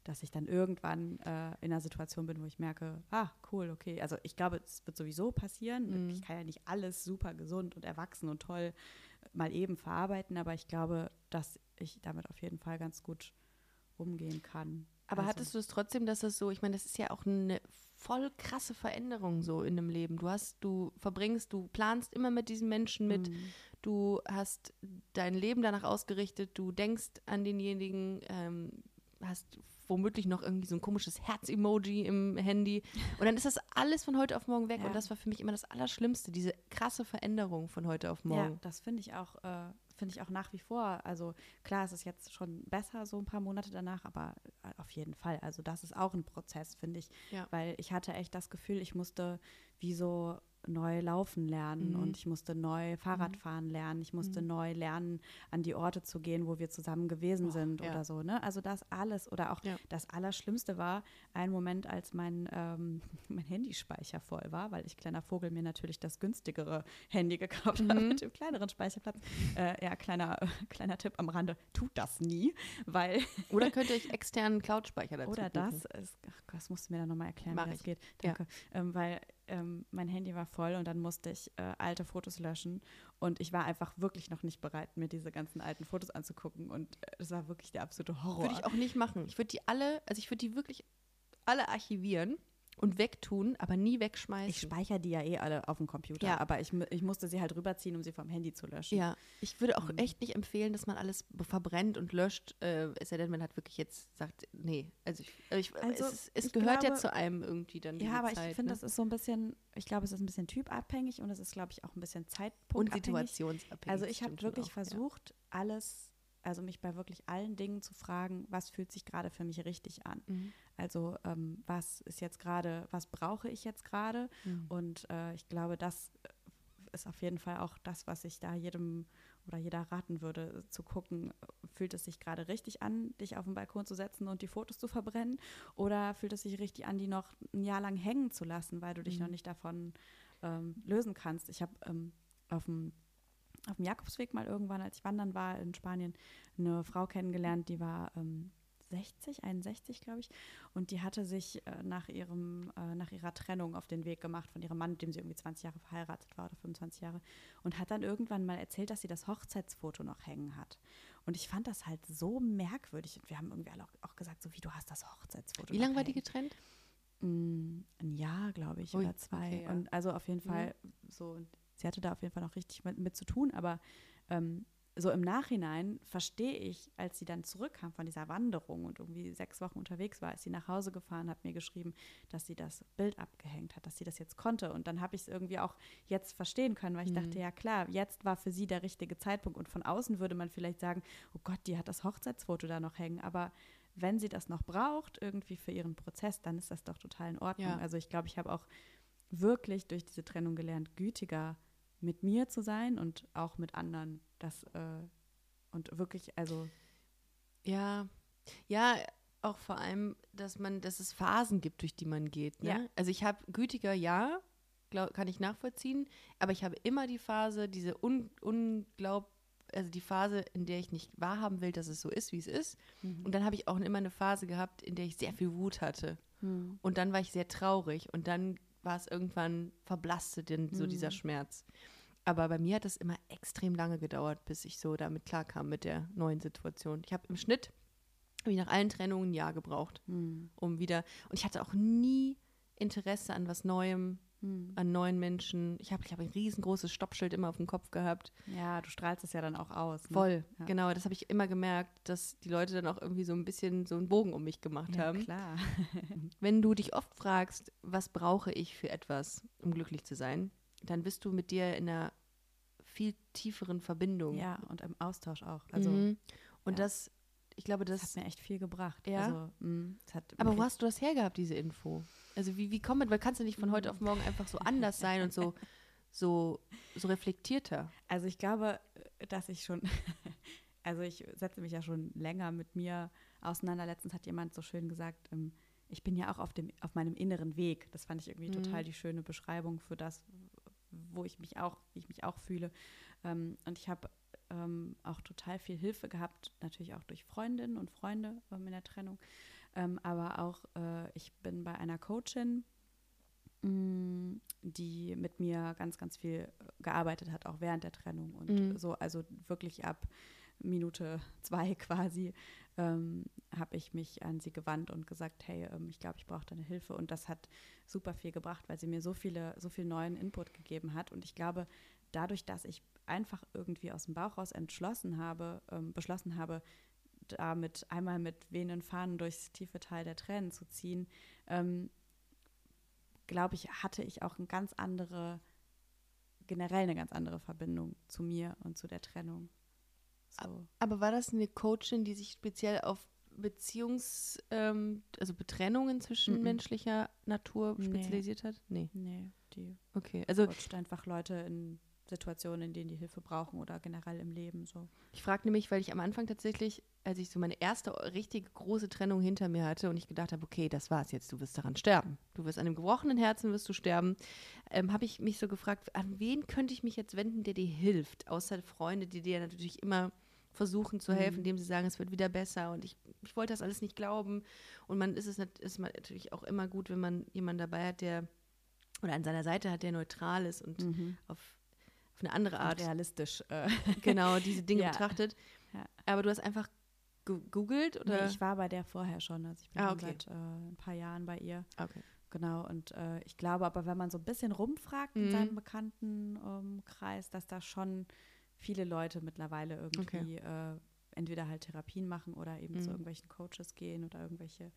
dass ich dann irgendwann äh, in einer Situation bin, wo ich merke, ah, cool, okay. Also ich glaube, es wird sowieso passieren. Mhm. Ich kann ja nicht alles super gesund und erwachsen und toll mal eben verarbeiten, aber ich glaube, dass ich damit auf jeden Fall ganz gut umgehen kann. Aber also. hattest du es trotzdem, dass es so, ich meine, das ist ja auch eine voll krasse Veränderung so in einem Leben. Du hast, du verbringst, du planst immer mit diesen Menschen mit, mhm. du hast dein Leben danach ausgerichtet, du denkst an denjenigen, ähm, hast womöglich noch irgendwie so ein komisches Herz-Emoji im Handy. Und dann ist das alles von heute auf morgen weg. Ja. Und das war für mich immer das Allerschlimmste, diese krasse Veränderung von heute auf morgen. Ja, das finde ich auch, äh, finde ich auch nach wie vor. Also klar, es ist jetzt schon besser, so ein paar Monate danach, aber äh, auf jeden Fall. Also das ist auch ein Prozess, finde ich. Ja. Weil ich hatte echt das Gefühl, ich musste wie so neu laufen lernen mhm. und ich musste neu Fahrrad mhm. fahren lernen. Ich musste mhm. neu lernen, an die Orte zu gehen, wo wir zusammen gewesen oh, sind ja. oder so. Ne? Also das alles oder auch ja. das Allerschlimmste war ein Moment, als mein, ähm, *laughs* mein Handyspeicher voll war, weil ich kleiner Vogel mir natürlich das günstigere Handy gekauft *laughs* habe mhm. mit dem kleineren Speicherplatz. Äh, ja, kleiner, *laughs* kleiner Tipp am Rande, tut das nie, weil Oder könnt ihr euch externen Cloud-Speicher dazu Oder das, ist, ach, das musst du mir dann nochmal erklären, Mach wie das ich. geht. Danke. Ja. Ähm, weil ähm, mein Handy war voll und dann musste ich äh, alte Fotos löschen. Und ich war einfach wirklich noch nicht bereit, mir diese ganzen alten Fotos anzugucken. Und es äh, war wirklich der absolute Horror. Würde ich auch nicht machen. Ich würde die alle, also ich würde die wirklich alle archivieren und wegtun, aber nie wegschmeißen. Ich speichere die ja eh alle auf dem Computer, ja. aber ich, ich musste sie halt rüberziehen, um sie vom Handy zu löschen. Ja, ich würde auch mhm. echt nicht empfehlen, dass man alles verbrennt und löscht, äh, es sei denn, man hat wirklich jetzt sagt, nee, also, ich, äh, ich, also es, es gehört glaube, ja zu einem irgendwie dann Ja, aber Zeit, ich finde, ne? das ist so ein bisschen, ich glaube, es ist ein bisschen typabhängig und es ist, glaube ich, auch ein bisschen Zeitpunkt Und situationsabhängig. Also ich habe wirklich auch, versucht, ja. alles also mich bei wirklich allen Dingen zu fragen, was fühlt sich gerade für mich richtig an. Mhm. Also ähm, was ist jetzt gerade, was brauche ich jetzt gerade? Mhm. Und äh, ich glaube, das ist auf jeden Fall auch das, was ich da jedem oder jeder raten würde, zu gucken, fühlt es sich gerade richtig an, dich auf den Balkon zu setzen und die Fotos zu verbrennen? Oder fühlt es sich richtig an, die noch ein Jahr lang hängen zu lassen, weil du dich mhm. noch nicht davon ähm, lösen kannst? Ich habe ähm, auf dem auf dem Jakobsweg mal irgendwann, als ich wandern war in Spanien, eine Frau kennengelernt, die war ähm, 60, 61, glaube ich. Und die hatte sich äh, nach, ihrem, äh, nach ihrer Trennung auf den Weg gemacht von ihrem Mann, mit dem sie irgendwie 20 Jahre verheiratet war oder 25 Jahre. Und hat dann irgendwann mal erzählt, dass sie das Hochzeitsfoto noch hängen hat. Und ich fand das halt so merkwürdig. Und wir haben irgendwie alle auch, auch gesagt, so wie du hast das Hochzeitsfoto. Wie lange war die getrennt? Mm, ein Jahr, glaube ich, Ui, oder zwei. Okay, ja. Und also auf jeden mhm. Fall mhm. so sie hatte da auf jeden Fall noch richtig mit, mit zu tun, aber ähm, so im Nachhinein verstehe ich, als sie dann zurückkam von dieser Wanderung und irgendwie sechs Wochen unterwegs war, ist sie nach Hause gefahren, hat mir geschrieben, dass sie das Bild abgehängt hat, dass sie das jetzt konnte. Und dann habe ich es irgendwie auch jetzt verstehen können, weil ich mhm. dachte, ja klar, jetzt war für sie der richtige Zeitpunkt. Und von außen würde man vielleicht sagen, oh Gott, die hat das Hochzeitsfoto da noch hängen. Aber wenn sie das noch braucht, irgendwie für ihren Prozess, dann ist das doch total in Ordnung. Ja. Also ich glaube, ich habe auch wirklich durch diese Trennung gelernt, gütiger mit mir zu sein und auch mit anderen. Das äh, und wirklich, also Ja, ja, auch vor allem, dass man, dass es Phasen gibt, durch die man geht. Ne? Ja. Also ich habe gütiger, ja, glaub, kann ich nachvollziehen, aber ich habe immer die Phase, diese un, unglaub, also die Phase, in der ich nicht wahrhaben will, dass es so ist, wie es ist. Und dann habe ich auch immer eine Phase gehabt, in der ich sehr viel Wut hatte. Und dann war ich sehr traurig und dann war es irgendwann verblasste denn so dieser Schmerz. Aber bei mir hat es immer extrem lange gedauert, bis ich so damit klarkam mit der neuen Situation. Ich habe im Schnitt, ich nach allen Trennungen ein Jahr gebraucht, um wieder. Und ich hatte auch nie Interesse an was Neuem, an neuen Menschen. Ich habe ich hab ein riesengroßes Stoppschild immer auf dem Kopf gehabt. ja, du strahlst es ja dann auch aus. Ne? Voll, Ja. genau. Das habe ich immer gemerkt, dass die Leute dann auch irgendwie so ein bisschen so einen Bogen um mich gemacht Ja, haben. klar. *laughs* Wenn du dich oft fragst, was brauche ich für etwas, um glücklich zu sein, dann bist du mit dir in einer viel tieferen Verbindung. Ja, und im Austausch auch. Also mhm. Und ja. das, ich glaube, das das. hat mir echt viel gebracht. Ja? Also, mh, hat Aber wo hast du das hergehabt, diese Info? Also wie, wie kommt man, weil kannst du nicht von heute auf morgen einfach so anders sein und so, *laughs* so, so reflektierter? Also ich glaube, dass ich schon, *laughs* also ich setze mich ja schon länger mit mir auseinander. Letztens hat jemand so schön gesagt, ähm, ich bin ja auch auf, dem, auf meinem inneren Weg. Das fand ich irgendwie Mhm. total die schöne Beschreibung für das, wo ich mich auch, wie ich mich auch fühle. Ähm, und ich habe ähm, auch total viel Hilfe gehabt, natürlich auch durch Freundinnen und Freunde ähm, in der Trennung. Ähm, aber auch, äh, ich bin bei einer Coachin, mh, die mit mir ganz, ganz viel gearbeitet hat, auch während der Trennung. Und Mhm. so, also wirklich ab Minute zwei *laughs* quasi, ähm, habe ich mich an sie gewandt und gesagt, hey, ähm, ich glaube, ich brauche deine Hilfe. Und das hat super viel gebracht, weil sie mir so viele, so viel neuen Input gegeben hat. Und ich glaube, dadurch, dass ich einfach irgendwie aus dem Bauch raus entschlossen habe, ähm, beschlossen habe, damit einmal mit wehenden Fahnen durchs tiefe Tal der Tränen zu ziehen, ähm, glaube ich, hatte ich auch eine ganz andere, generell eine ganz andere Verbindung zu mir und zu der Trennung. So. Aber war das eine Coachin, die sich speziell auf Beziehungs-, ähm, also Betrennungen zwischen Mhm. menschlicher Natur Nee. spezialisiert hat? Nee. Nee, die Okay. Also coacht einfach Leute in Situationen, in denen die Hilfe brauchen oder generell im Leben so. ich frage nämlich, weil ich am Anfang tatsächlich, als ich so meine erste richtige große Trennung hinter mir hatte und ich gedacht habe, okay, das war's jetzt, du wirst daran sterben. Du wirst an einem gebrochenen Herzen wirst du sterben, ähm, habe ich mich so gefragt, an wen könnte ich mich jetzt wenden, der dir hilft, außer Freunde, die dir natürlich immer versuchen zu helfen, Mhm. indem sie sagen, es wird wieder besser und ich, ich wollte das alles nicht glauben und man ist es ist natürlich auch immer gut, wenn man jemanden dabei hat, der oder an seiner Seite hat, der neutral ist und auf, auf eine andere Art Und realistisch. Äh, *laughs* genau diese Dinge *laughs* Ja. betrachtet. Ja. Aber du hast einfach gegoogelt oder? nee, ich war bei der vorher schon. Also ich bin Ah, okay. seit äh, ein paar Jahren bei ihr. okay. Genau, und äh, ich glaube aber, wenn man so ein bisschen rumfragt in Mhm. seinem Bekanntenkreis, dass da schon viele Leute mittlerweile irgendwie äh, entweder halt Therapien machen oder eben zu Mhm. irgendwelchen Coaches gehen oder irgendwelche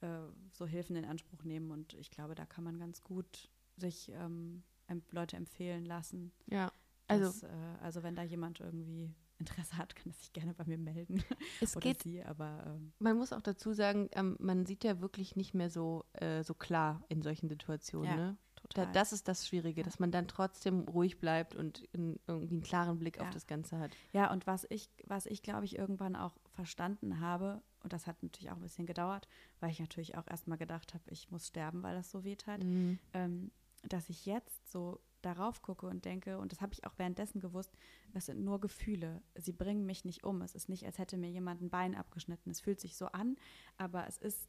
äh, so Hilfen in Anspruch nehmen. Und ich glaube, da kann man ganz gut sich ähm, Leute empfehlen lassen. Ja. Also dass, äh, also wenn da jemand irgendwie Interesse hat, *laughs* kann er sich gerne bei mir melden. *laughs* es oder geht, sie, aber ähm, man muss auch dazu sagen, ähm, man sieht ja wirklich nicht mehr so, äh, so klar in solchen Situationen. Ja, ne? total. Da, das ist das Schwierige, Ja. dass man dann trotzdem ruhig bleibt und in, irgendwie einen klaren Blick auf Ja. das Ganze hat. Ja, und was ich, was ich glaube ich irgendwann auch verstanden habe, und das hat natürlich auch ein bisschen gedauert, weil ich natürlich auch erstmal gedacht habe, ich muss sterben, weil das so weh hat, Mhm. ähm, dass ich jetzt so darauf gucke und denke, und das habe ich auch währenddessen gewusst, das sind nur Gefühle. Sie bringen mich nicht um. Es ist nicht, als hätte mir jemand ein Bein abgeschnitten. Es fühlt sich so an, aber es ist,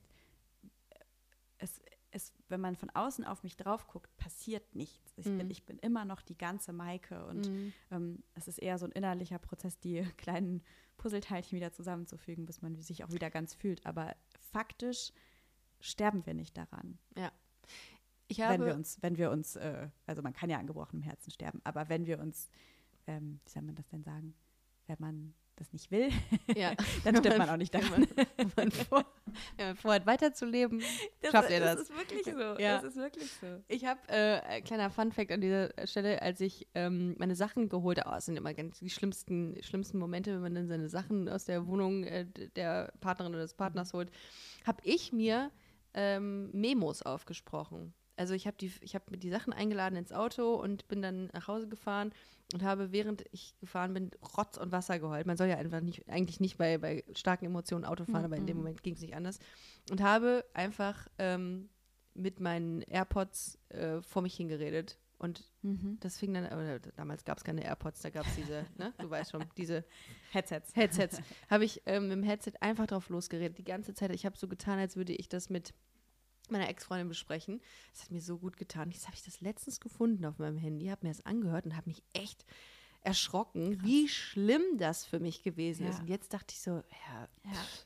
es, es, wenn man von außen auf mich drauf guckt, passiert nichts. Ich, bin, Mhm. ich bin immer noch die ganze Maike und Mhm. ähm, es ist eher so ein innerlicher Prozess, die *laughs* kleinen Puzzleteilchen wieder zusammenzufügen, bis man sich auch wieder ganz fühlt. Aber faktisch sterben wir nicht daran. Ich Wenn habe, wir uns, wenn wir uns, äh, also man kann ja an gebrochenem Herzen sterben, aber wenn wir uns, ähm, wie soll man das denn sagen, wenn man das nicht will, *laughs* Ja. *laughs* dann stimmt man auch nicht daran. man, *laughs* wenn man, vor, wenn man vorhat, weiterzuleben, Das, schafft er das. Das ist wirklich so. Ja. Das ist wirklich so. Ich habe, äh, ein kleiner Funfact an dieser Stelle, als ich ähm, meine Sachen geholt habe, oh, es sind immer ganz die schlimmsten, schlimmsten Momente, wenn man dann seine Sachen aus der Wohnung äh, der Partnerin oder des Partners holt, habe ich mir ähm, Memos aufgesprochen. Also ich habe die, ich habe mir die Sachen eingeladen ins Auto und bin dann nach Hause gefahren und habe, während ich gefahren bin, Rotz und Wasser geheult. Man soll ja einfach nicht, eigentlich nicht bei, bei starken Emotionen Auto fahren, aber in dem Mhm. Moment ging es nicht anders. Und habe einfach ähm, mit meinen AirPods äh, vor mich hingeredet. Und Mhm. das fing dann, aber damals gab es keine AirPods, da gab es diese, *laughs* ne, du weißt schon, diese Headsets. Headsets. habe ich ähm, mit dem Headset einfach drauf losgeredet. Die ganze Zeit. Ich habe so getan, als würde ich das mit meiner Ex-Freundin besprechen. Das hat mir so gut getan. Das habe ich das letztens gefunden auf meinem Handy, habe mir das angehört und habe mich echt erschrocken, wie schlimm das für mich gewesen ist. Ja. Und jetzt dachte ich so, ja, Ja. pff,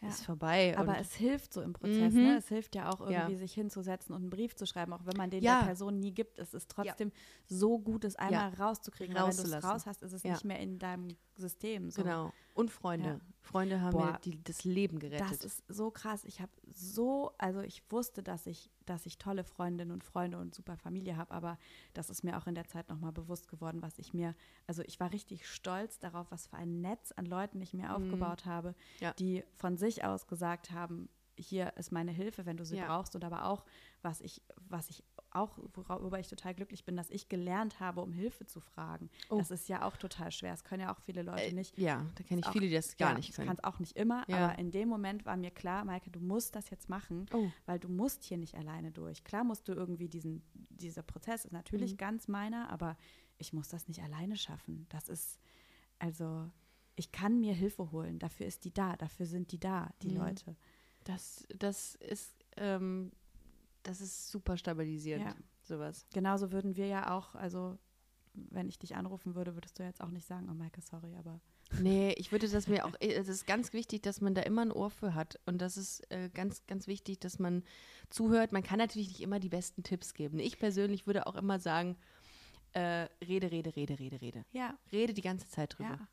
Ja. ist vorbei. Aber und es hilft so im Prozess, Mhm. ne? Es hilft ja auch Ja. irgendwie, sich hinzusetzen und einen Brief zu schreiben, auch wenn man den Ja. der Person nie gibt. Es ist trotzdem so gut, es einmal rauszukriegen. Weil wenn du es raus hast, ist es Ja. nicht mehr in deinem System. So. genau. Und Freunde. Ja. Freunde haben Boah, mir die, das Leben gerettet. Das ist so krass. Ich habe so, also ich wusste, dass ich, dass ich tolle Freundinnen und Freunde und super Familie habe, aber das ist mir auch in der Zeit nochmal bewusst geworden, was ich mir, also ich war richtig stolz darauf, was für ein Netz an Leuten ich mir aufgebaut habe, Mhm. Ja. die von sich aus gesagt haben, hier ist meine Hilfe, wenn du sie Ja. brauchst und aber auch, was ich, was ich auch, worüber ich total glücklich bin, dass ich gelernt habe, um Hilfe zu fragen. Oh. Das ist ja auch total schwer. Das können ja auch viele Leute Äh, nicht. ja, da kenne ich auch- viele, die das gar ja, nicht Ich können. kann es auch nicht immer, Ja. aber in dem Moment war mir klar, Maike, du musst das jetzt machen, Oh. weil du musst hier nicht alleine durch. Klar musst du irgendwie diesen, dieser Prozess ist natürlich Mhm. ganz meiner, aber ich muss das nicht alleine schaffen. Das ist, also, ich kann mir Hilfe holen. Dafür ist die da, dafür sind die da, die Mhm. Leute. Das, das ist, ähm, das ist super stabilisierend, Ja. sowas. Genauso würden wir ja auch, also, wenn ich dich anrufen würde, würdest du jetzt auch nicht sagen, oh Maike, sorry, aber *laughs* Nee, ich würde das mir auch, äh, es ist ganz wichtig, dass man da immer ein Ohr für hat. Und das ist äh, ganz, ganz wichtig, dass man zuhört. Man kann natürlich nicht immer die besten Tipps geben. Ich persönlich würde auch immer sagen, äh, rede, rede, rede, rede, rede. ja, Rede die ganze Zeit drüber. Ja.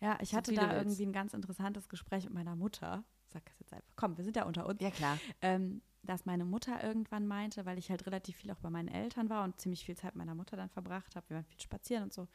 Ja, ich So hatte viel da irgendwie ein ganz interessantes Gespräch mit meiner Mutter. Sag es jetzt einfach. Komm, wir sind ja unter uns. Ja, klar. Ähm, dass meine Mutter irgendwann meinte, weil ich halt relativ viel auch bei meinen Eltern war und ziemlich viel Zeit mit meiner Mutter dann verbracht habe. Wir waren viel spazieren und so.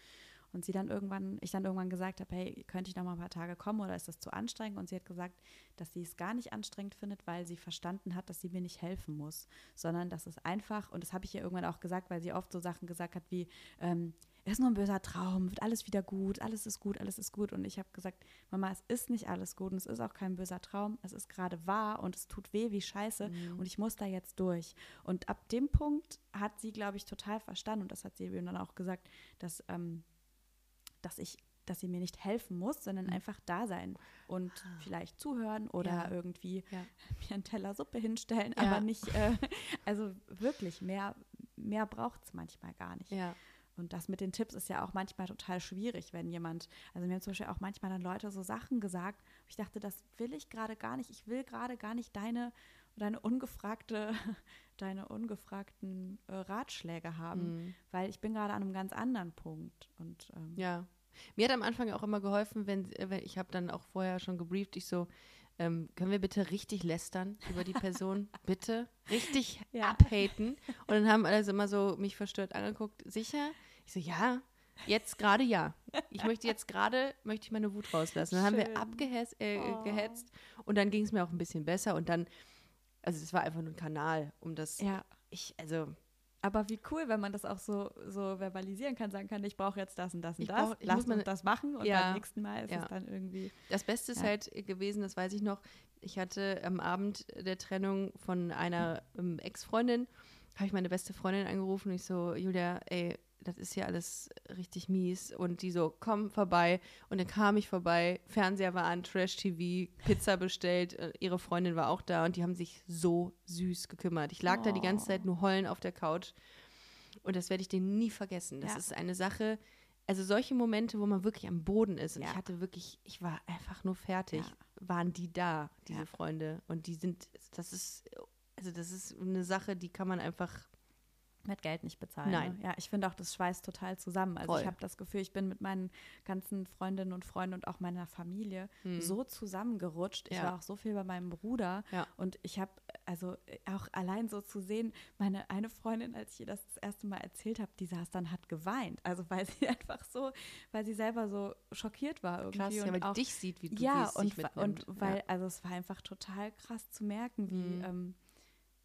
Und sie dann irgendwann, ich dann irgendwann gesagt habe, hey, könnte ich noch mal ein paar Tage kommen oder ist das zu anstrengend? Und sie hat gesagt, dass sie es gar nicht anstrengend findet, weil sie verstanden hat, dass sie mir nicht helfen muss, sondern dass es einfach, und das habe ich ihr irgendwann auch gesagt, weil sie oft so Sachen gesagt hat wie, ähm, es ist nur ein böser Traum, wird alles wieder gut, alles ist gut, alles ist gut. Und ich habe gesagt, Mama, es ist nicht alles gut und es ist auch kein böser Traum, es ist gerade wahr und es tut weh wie Scheiße und ich muss da jetzt durch. Und ab dem Punkt hat sie, glaube ich, total verstanden und das hat sie mir dann auch gesagt, dass, ähm, dass ich dass sie mir nicht helfen muss, sondern einfach da sein und vielleicht zuhören oder Ja. irgendwie Ja. mir einen Teller Suppe hinstellen, Ja. aber nicht, äh, also wirklich, mehr, mehr braucht es manchmal gar nicht. Und das mit den Tipps ist ja auch manchmal total schwierig, wenn jemand, also mir haben zum Beispiel auch manchmal dann Leute so Sachen gesagt, ich dachte, das will ich gerade gar nicht, ich will gerade gar nicht deine, deine ungefragte, *laughs* deine ungefragten äh, Ratschläge haben, Mhm. weil ich bin gerade an einem ganz anderen Punkt. Und ähm, Ja. Mir hat am Anfang auch immer geholfen, wenn, wenn ich habe dann auch vorher schon gebrieft, ich so, ähm, können wir bitte richtig lästern über die Person? *laughs* bitte? Richtig Ja. abhaten? Und dann haben alle so immer so mich verstört angeguckt. Sicher? Ich so, ja. Jetzt gerade ja. Ich möchte jetzt gerade, möchte ich meine Wut rauslassen. Dann haben Schön. wir abgehetzt äh, Oh. und dann ging es mir auch ein bisschen besser und dann, also es war einfach nur ein Kanal, um das, ja. ich, also Aber wie cool, wenn man das auch so, so verbalisieren kann, sagen kann, ich brauche jetzt das und das und Ich das, brauch- ich lass uns das machen und Ja. beim nächsten Mal ist Ja. es dann irgendwie. Das Beste ist Ja. halt gewesen, das weiß ich noch, ich hatte am Abend der Trennung von einer ähm, Ex-Freundin, habe ich meine beste Freundin angerufen und ich so, Julia, ey, das ist hier alles richtig mies. Und die so, komm vorbei. Und dann kam ich vorbei, Fernseher war an, Trash-TV, Pizza *laughs* bestellt, äh, ihre Freundin war auch da und die haben sich so süß gekümmert. Ich lag da die ganze Oh. Zeit nur heulen auf der Couch und das werde ich denen nie vergessen. Das Ja. ist eine Sache, also solche Momente, wo man wirklich am Boden ist und Ja. ich hatte wirklich, ich war einfach nur fertig, Ja. waren die da, diese. Freunde. Und die sind, das ist, also das ist eine Sache, die kann man einfach mit Geld nicht bezahlen. Nein. Ne? Ja, ich finde auch, das schweißt total zusammen. Also Voll. ich habe das Gefühl, ich bin mit meinen ganzen Freundinnen und Freunden und auch meiner Familie Hm. so zusammengerutscht. Ich Ja. war auch so viel bei meinem Bruder Ja. und ich habe also äh, auch allein so zu sehen, meine eine Freundin, als ich ihr das das erste Mal erzählt habe, die saß dann, hat geweint. Also weil sie *laughs* einfach so, weil sie selber so schockiert war irgendwie. Krass, ja, und weil auch, dich sieht, wie du ja, und, und weil, ja. also es war einfach total krass zu merken, wie, Mhm. ähm,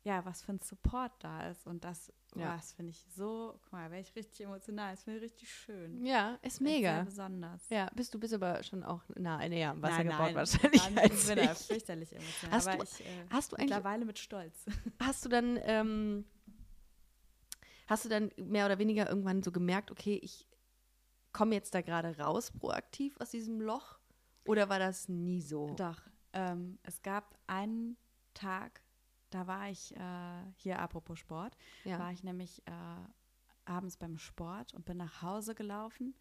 ja, was für ein Support da ist. Und das, Ja. das finde ich so, guck mal, wäre ich richtig emotional, das finde ich richtig schön. ja, ist Echt Sehr mega. besonders. Ja, bist du bist aber schon auch nah, näher am Wasser nein, gebaut nein, wahrscheinlich nein, als ich bin da ich. fürchterlich emotional. Hast aber du- ich, äh, Hast du eigentlich mittlerweile mit Stolz. *laughs* Hast du dann, ähm, hast du dann mehr oder weniger irgendwann so gemerkt, okay, ich komme jetzt da gerade raus proaktiv aus diesem Loch? Oder war das nie so? Doch. Ähm, es gab einen Tag, da war ich äh, hier, apropos Sport, Ja. war ich nämlich äh, abends beim Sport und bin nach Hause gelaufen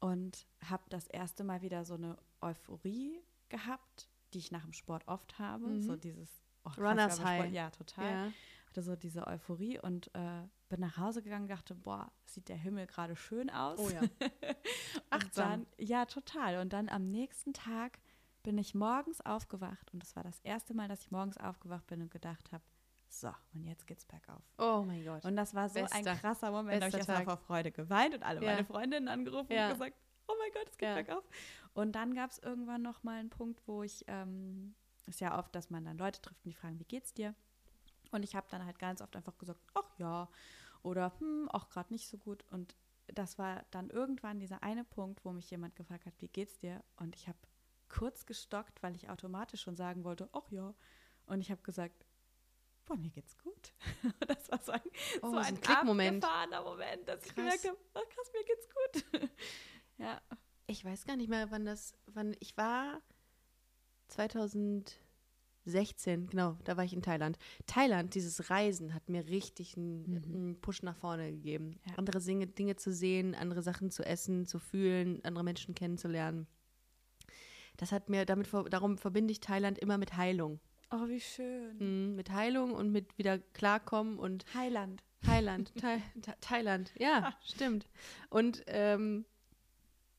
und habe das erste Mal wieder so eine Euphorie gehabt, die ich nach dem Sport oft habe. Mhm. So dieses oh, krass, Runners Sport- High. Ja, total. ja. Hatte so diese Euphorie und äh, bin nach Hause gegangen und dachte, boah, sieht der Himmel gerade schön aus. Oh ja. *laughs* Achtsam. Dann, ja, total. Und dann am nächsten Tag bin ich morgens aufgewacht und es war das erste Mal, dass ich morgens aufgewacht bin und gedacht habe, so, und jetzt geht's bergauf. Oh mein Gott. Und das war so ein Bester- krasser Moment. Da habe ich erstmal vor Freude geweint und alle Ja. meine Freundinnen angerufen Ja. und gesagt, oh mein Gott, es geht Ja. bergauf. Und dann gab es irgendwann noch mal einen Punkt, wo ich, ähm, ist ja oft, dass man dann Leute trifft und die fragen, wie geht's dir? Und ich habe dann halt ganz oft einfach gesagt, ach ja, oder hm, auch gerade nicht so gut. Und das war dann irgendwann dieser eine Punkt, wo mich jemand gefragt hat, wie geht's dir? Und ich habe kurz gestockt, weil ich automatisch schon sagen wollte, ach ja. Und ich habe gesagt, boah, mir geht's gut. *laughs* das war so ein, Oh, so so ein ein Klickmoment. abgefahrener Moment, dass ich Krass. gemerkt habe, ach krass, mir geht's gut. *laughs* ja. Ich weiß gar nicht mehr, wann das, wann ich war 2016, genau, da war ich in Thailand. Thailand, dieses Reisen hat mir richtig einen, Mhm. einen Push nach vorne gegeben. Ja. Andere Dinge, Dinge zu sehen, andere Sachen zu essen, zu fühlen, andere Menschen kennenzulernen. Das hat mir, damit, darum verbinde ich Thailand immer mit Heilung. Oh, wie schön. Mhm, mit Heilung und mit wieder klarkommen und Heiland. Thailand, *laughs* Thai, Tha- Thailand, ja, stimmt. Und ähm,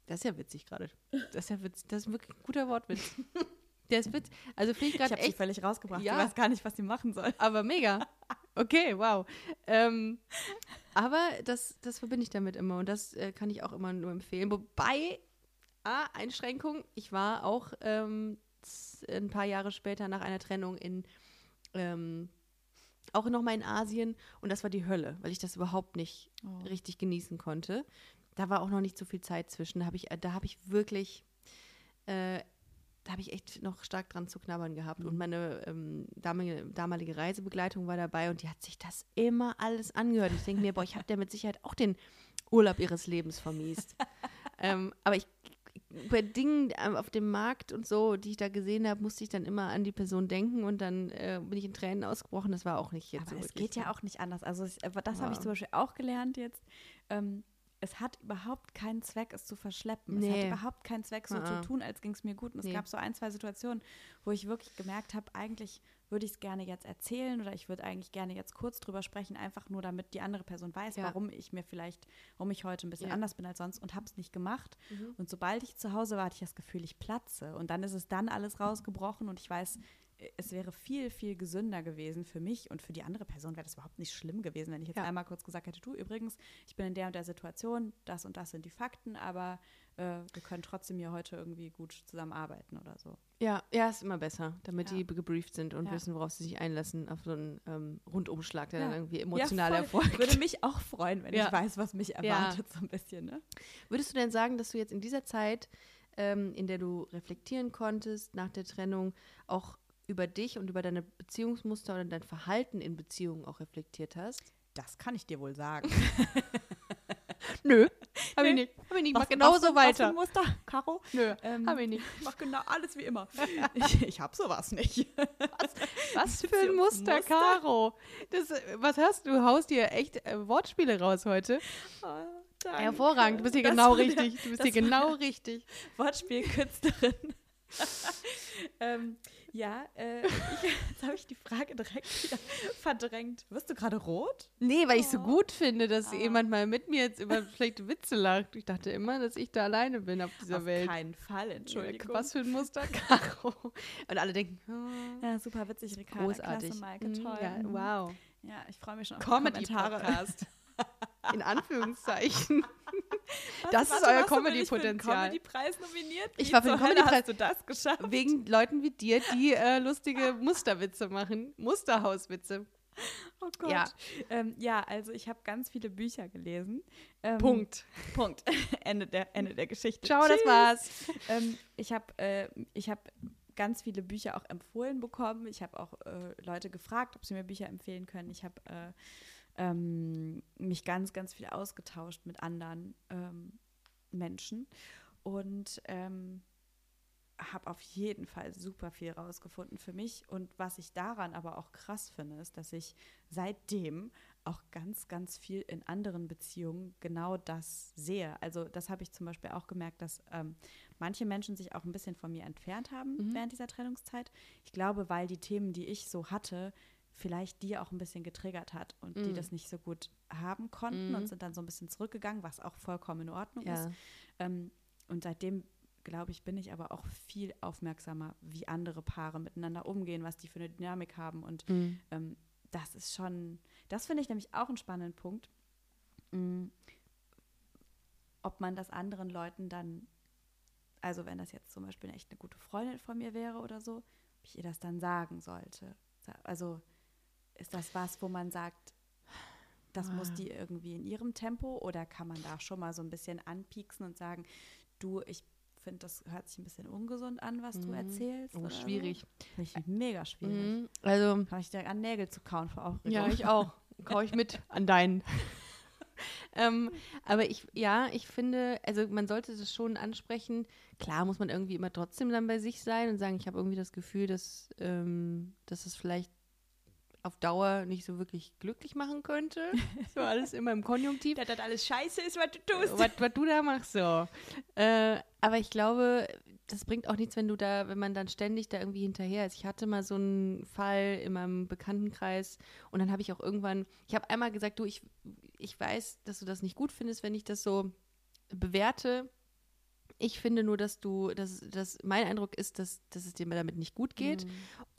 das ist ja witzig gerade. Das ist ja witzig. Das ist wirklich ein guter Wortwitz. *laughs* Der ist witzig. Also finde ich Ich gerade habe sie echt, völlig rausgebracht. Ja. Ich weiß gar nicht, was sie machen soll. aber mega. Okay, wow. Ähm, *laughs* aber das, das verbinde ich damit immer und das äh, kann ich auch immer nur empfehlen. Wobei, ah, Einschränkung, ich war auch ähm, ein paar Jahre später nach einer Trennung in ähm, auch nochmal in Asien und das war die Hölle, weil ich das überhaupt nicht Oh. richtig genießen konnte. Da war auch noch nicht so viel Zeit zwischen. Da habe ich, äh, da habe ich wirklich, äh, da habe ich echt noch stark dran zu knabbern gehabt. Und meine ähm, damalige, damalige Reisebegleitung war dabei und die hat sich das immer alles angehört. Ich denke mir, boah, ich habe der mit Sicherheit auch den Urlaub ihres Lebens vermiest. *laughs* ähm, aber ich bei Dingen ähm, auf dem Markt und so, die ich da gesehen habe, musste ich dann immer an die Person denken und dann äh, bin ich in Tränen ausgebrochen. Das war auch nicht jetzt Aber so es geht ja auch nicht anders. Also es, aber das habe ich Ja. zum Beispiel auch gelernt jetzt. Ähm, es hat überhaupt keinen Zweck, es zu verschleppen. Es Nee. hat überhaupt keinen Zweck, so Ah. zu tun, als ging es mir gut. Und es Nee. gab so ein, zwei Situationen, wo ich wirklich gemerkt habe, eigentlich würde ich es gerne jetzt erzählen oder ich würde eigentlich gerne jetzt kurz drüber sprechen, einfach nur damit die andere Person weiß, Ja. warum ich mir vielleicht, warum ich heute ein bisschen Ja. anders bin als sonst und habe es nicht gemacht. Mhm. Und sobald ich zu Hause war, hatte ich das Gefühl, ich platze. Und dann ist es dann alles rausgebrochen und ich weiß, äh, es wäre viel, viel gesünder gewesen für mich und für die andere Person wäre das überhaupt nicht schlimm gewesen, wenn ich jetzt Ja. einmal kurz gesagt hätte, du übrigens, ich bin in der und der Situation, das und das sind die Fakten, aber äh, wir können trotzdem hier heute irgendwie gut zusammenarbeiten oder so. Ja, ja, ist immer besser, damit Ja. die gebrieft sind und Ja. wissen, worauf sie sich einlassen, auf so einen ähm, Rundumschlag, der Ja. dann irgendwie emotional ja, voll. erfolgt. Würde mich auch freuen, wenn ich weiß, was mich erwartet, so ein bisschen, ne? Würdest du denn sagen, dass du jetzt in dieser Zeit, ähm, in der du reflektieren konntest nach der Trennung, auch über dich und über deine Beziehungsmuster oder dein Verhalten in Beziehungen auch reflektiert hast? Das kann ich dir wohl sagen. *laughs* Nö, hab ich Nee. nicht. Hab ich nicht. Was- Mach genauso was für- Was weiter. ein Muster, Caro? Nö, Ähm, hab ich nicht. Ich *laughs* mach genau alles wie immer. *laughs* Ich, ich hab sowas nicht. Was für ein Muster, Muster? Caro. Das, was hast du? Du haust dir echt äh, Wortspiele raus heute. Oh, danke. Hervorragend. Du bist hier Das genau richtig. Du bist hier genau richtig. Wortspielkünstlerin. *laughs* ähm, Ja, äh, ich, *laughs* jetzt habe ich die Frage direkt wieder verdrängt. Wirst du gerade rot? Nee, weil ich so Oh. gut finde, dass Ah. jemand mal mit mir jetzt über schlechte Witze lacht. Ich dachte immer, dass ich da alleine bin auf dieser Auf Welt. keinen Fall, Entschuldigung. Was für ein Muster, *laughs* Caro. Und alle denken, oh, Ja, super witzig, Ricarda. großartig. Klasse, Maike, Mhm, toll. Ja, wow. Ja, ich freue mich schon auf die Kommentare. Comedy-Podcast. *laughs* In Anführungszeichen. Was, *laughs* Das ist warte, euer für den Comedy-Potenzial. Ich war für den Comedy-Preis- du das geschafft? Wegen Leuten wie dir, die äh, lustige Musterwitze machen. Musterhauswitze. Oh Gott. Ja. Ähm, ja, also ich habe ganz viele Bücher gelesen. Ähm, Punkt. Punkt. *laughs* Ende, der, Ende der Geschichte. Ciao, das Tschüss. war's. ähm, ich habe äh, ich hab ganz viele Bücher auch empfohlen bekommen. Ich habe auch äh, Leute gefragt, ob sie mir Bücher empfehlen können. Ich habe äh, ähm, mich ganz, ganz viel ausgetauscht mit anderen ähm, Menschen und ähm, habe auf jeden Fall super viel rausgefunden für mich. Und was ich daran aber auch krass finde, ist, dass ich seitdem auch ganz, ganz viel in anderen Beziehungen genau das sehe. Also das habe ich zum Beispiel auch gemerkt, dass ähm, manche Menschen sich auch ein bisschen von mir entfernt haben Mhm. während dieser Trennungszeit. Ich glaube, weil die Themen, die ich so hatte, vielleicht die auch ein bisschen getriggert hat und die Mhm. das nicht so gut haben konnten Mhm. und sind dann so ein bisschen zurückgegangen, was auch vollkommen in Ordnung ist. Ja. Ähm, und seitdem, glaube ich, bin ich aber auch viel aufmerksamer, wie andere Paare miteinander umgehen, was die für eine Dynamik haben. Und Mhm. ähm, das ist schon, das finde ich nämlich auch einen spannenden Punkt. Mm, ob man das anderen Leuten dann, also wenn das jetzt zum Beispiel echt eine gute Freundin von mir wäre oder so, ob ich ihr das dann sagen sollte. Also ist das was, wo man sagt, das muss Ah. die irgendwie in ihrem Tempo oder kann man da schon mal so ein bisschen anpieksen und sagen, du, ich finde, das hört sich ein bisschen ungesund an, was du Mhm. erzählst. Oh, schwierig. So. Ich mega schwierig. Mhm. Also, Habe ich direkt an Nägel zu kauen vor Aufregung. ja, ich auch. Kau ich mit an deinen. *laughs* ähm, aber ich, ja, ich finde, also man sollte das schon ansprechen. Klar muss man irgendwie immer trotzdem dann bei sich sein und sagen, ich habe irgendwie das Gefühl, dass, ähm, dass es vielleicht auf Dauer nicht so wirklich glücklich machen könnte. *laughs* So alles immer im Konjunktiv. dass das alles scheiße ist, was du tust. was, was du da machst, so. Äh, aber ich glaube, das bringt auch nichts, wenn du da, wenn man dann ständig da irgendwie hinterher ist. Ich hatte mal so einen Fall in meinem Bekanntenkreis und dann habe ich auch irgendwann, ich habe einmal gesagt, du, ich, ich weiß, dass du das nicht gut findest, wenn ich das so bewerte. Ich finde nur, dass du, dass, dass mein Eindruck ist, dass, dass es dir damit nicht gut geht. Mhm.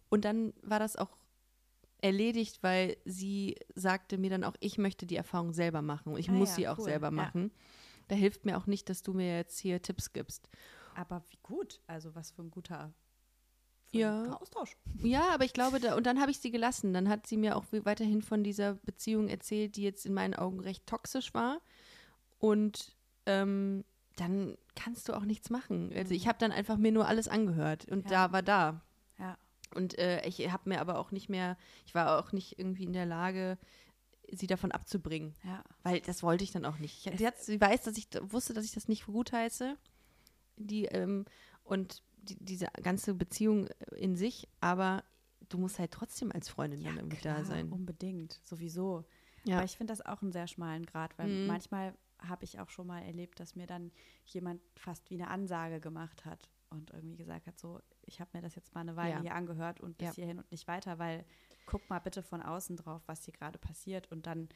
Und dann war das auch erledigt, weil sie sagte mir dann auch, ich möchte die Erfahrung selber machen und ich Ah muss ja, sie auch cool, selber ja. machen. Da hilft mir auch nicht, dass du mir jetzt hier Tipps gibst. Aber wie gut. Also was für ein guter, Ja. Austausch. Ja, aber ich glaube, da, und dann habe ich sie gelassen. Dann hat sie mir auch weiterhin von dieser Beziehung erzählt, die jetzt in meinen Augen recht toxisch war. Und ähm, dann kannst du auch nichts machen. Also ich habe dann einfach mir nur alles angehört und Ja. da war da. Ja. Und äh, ich habe mir aber auch nicht mehr, ich war auch nicht irgendwie in der Lage, sie davon abzubringen. Ja. Weil das wollte ich dann auch nicht. Ich, sie, hat, sie weiß, dass ich wusste, dass ich das nicht gut heiße. Die, ähm, und die, diese ganze Beziehung in sich, aber du musst halt trotzdem als Freundin dann irgendwie da sein. Unbedingt, sowieso. Ja. Aber ich finde das auch einen sehr schmalen Grad, weil Mhm. manchmal habe ich auch schon mal erlebt, dass mir dann jemand fast wie eine Ansage gemacht hat und irgendwie gesagt hat, so, ich habe mir das jetzt mal eine Weile Ja. hier angehört und bis Ja. hierhin und nicht weiter, weil guck mal bitte von außen drauf, was hier gerade passiert und dann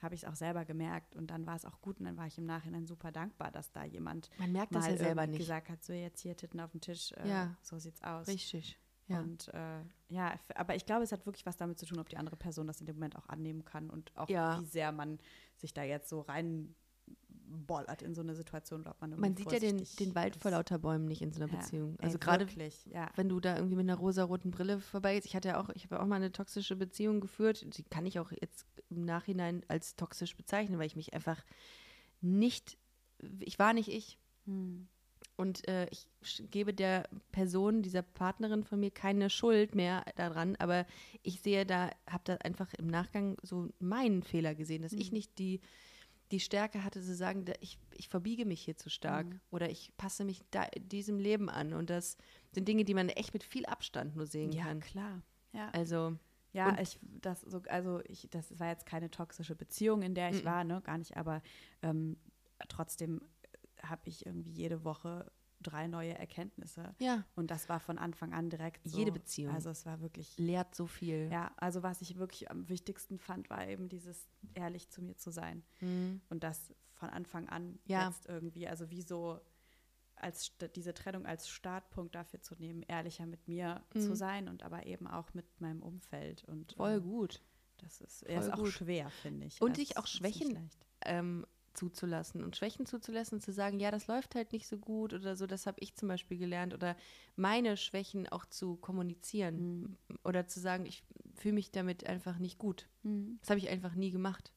habe ich es auch selber gemerkt und dann war es auch gut und dann war ich im Nachhinein super dankbar, dass da jemand Man merkt das mal ja selber nicht. gesagt hat, so jetzt hier Titten auf dem Tisch, äh, Ja. so sieht's aus. Richtig. Ja. Und äh, ja, aber ich glaube, es hat wirklich was damit zu tun, ob die andere Person das in dem Moment auch annehmen kann und auch Ja. wie sehr man sich da jetzt so reinbollert in so eine Situation oder ob man Man sieht ja den, den Wald vor lauter Bäumen nicht in so einer Ja. Beziehung. Ey, Also gerade ja. wenn du da irgendwie mit einer rosaroten Brille vorbei Ich hatte ja auch, ich habe ja auch mal eine toxische Beziehung geführt. Die kann ich auch jetzt im Nachhinein als toxisch bezeichnen, weil ich mich einfach nicht, ich war nicht ich. Hm. Und äh, ich gebe der Person, dieser Partnerin von mir, keine Schuld mehr daran, aber ich sehe da, habe da einfach im Nachgang so meinen Fehler gesehen, dass ich Mhm. nicht die, die Stärke hatte zu sagen, ich, ich verbiege mich hier zu stark Mhm. oder ich passe mich da, diesem Leben an. Und das sind Dinge, die man echt mit viel Abstand nur sehen Ja, kann. klar. Ja, Also, ja ich, das so, also ich, das war jetzt keine toxische Beziehung, in der ich Mhm. war, ne, gar nicht, aber ähm, trotzdem habe ich irgendwie jede Woche drei neue Erkenntnisse. Ja. Und das war von Anfang an direkt so. Jede Beziehung. Also es war wirklich, Lehrt so viel. ja, also was ich wirklich am wichtigsten fand, war eben dieses ehrlich zu mir zu sein. Mhm. Und das von Anfang an Ja. jetzt irgendwie, also wie so als diese Trennung als Startpunkt dafür zu nehmen, ehrlicher mit mir Mhm. zu sein und aber eben auch mit meinem Umfeld. Und Voll äh, gut. das ist, Voll ist auch gut. schwer, finde ich. Und sich auch Schwächen ähm, zuzulassen und Schwächen zuzulassen und zu sagen, ja, das läuft halt nicht so gut oder so, das habe ich zum Beispiel gelernt oder meine Schwächen auch zu kommunizieren Mhm. oder zu sagen, ich fühle mich damit einfach nicht gut. Mhm. Das habe ich einfach nie gemacht.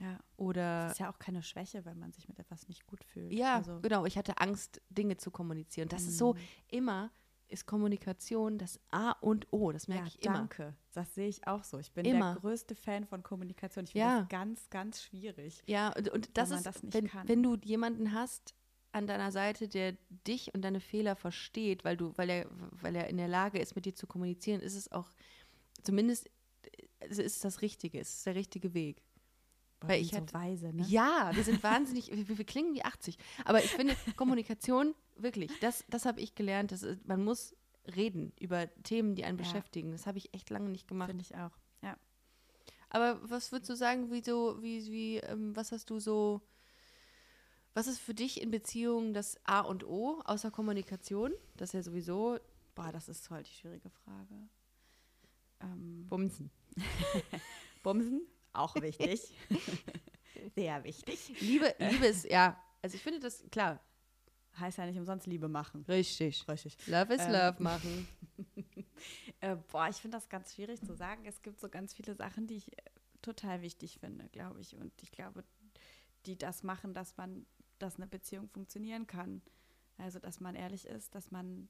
Ja. Oder Das ist ja auch keine Schwäche, wenn man sich mit etwas nicht gut fühlt. ja, also, genau, ich hatte Angst, Dinge zu kommunizieren. Das ist so, Mhm. immer ist Kommunikation das A und O, das merke ja, ich immer. danke. Das sehe ich auch so. Ich bin Immer. der größte Fan von Kommunikation. Ich finde Ja. das ganz, ganz schwierig. Ja, und, und das ist, das wenn, kann. wenn du jemanden hast an deiner Seite, der dich und deine Fehler versteht, weil du, weil er, weil er in der Lage ist, mit dir zu kommunizieren, ist es auch zumindest es ist das Richtige, es ist der richtige Weg. Weil ich hatte- so weise, ne? Ja, wir sind wahnsinnig, wir, wir klingen wie 80. Aber ich finde, *laughs* Kommunikation, wirklich, das, das habe ich gelernt. Das ist, man muss reden über Themen, die einen Ja. beschäftigen. Das habe ich echt lange nicht gemacht. Finde ich auch. Ja. Aber was würdest du sagen, wie so, wie, wie, ähm, was hast du so, was ist für dich in Beziehungen das A und O außer Kommunikation? Das ist ja sowieso Boah, das ist voll die schwierige Frage. Ähm, Bumsen. *laughs* Bumsen, auch wichtig. *laughs* Sehr wichtig. Liebe, Liebe ist, ja, also ich finde das, klar, Heißt ja nicht umsonst Liebe machen. richtig. Richtig. Love is Ähm, love machen. *laughs* Äh, boah, ich finde das ganz schwierig zu sagen. Es gibt so ganz viele Sachen, die ich äh, total wichtig finde, glaube ich. Und ich glaube, die das machen, dass man, dass eine Beziehung funktionieren kann. Also, dass man ehrlich ist, dass man,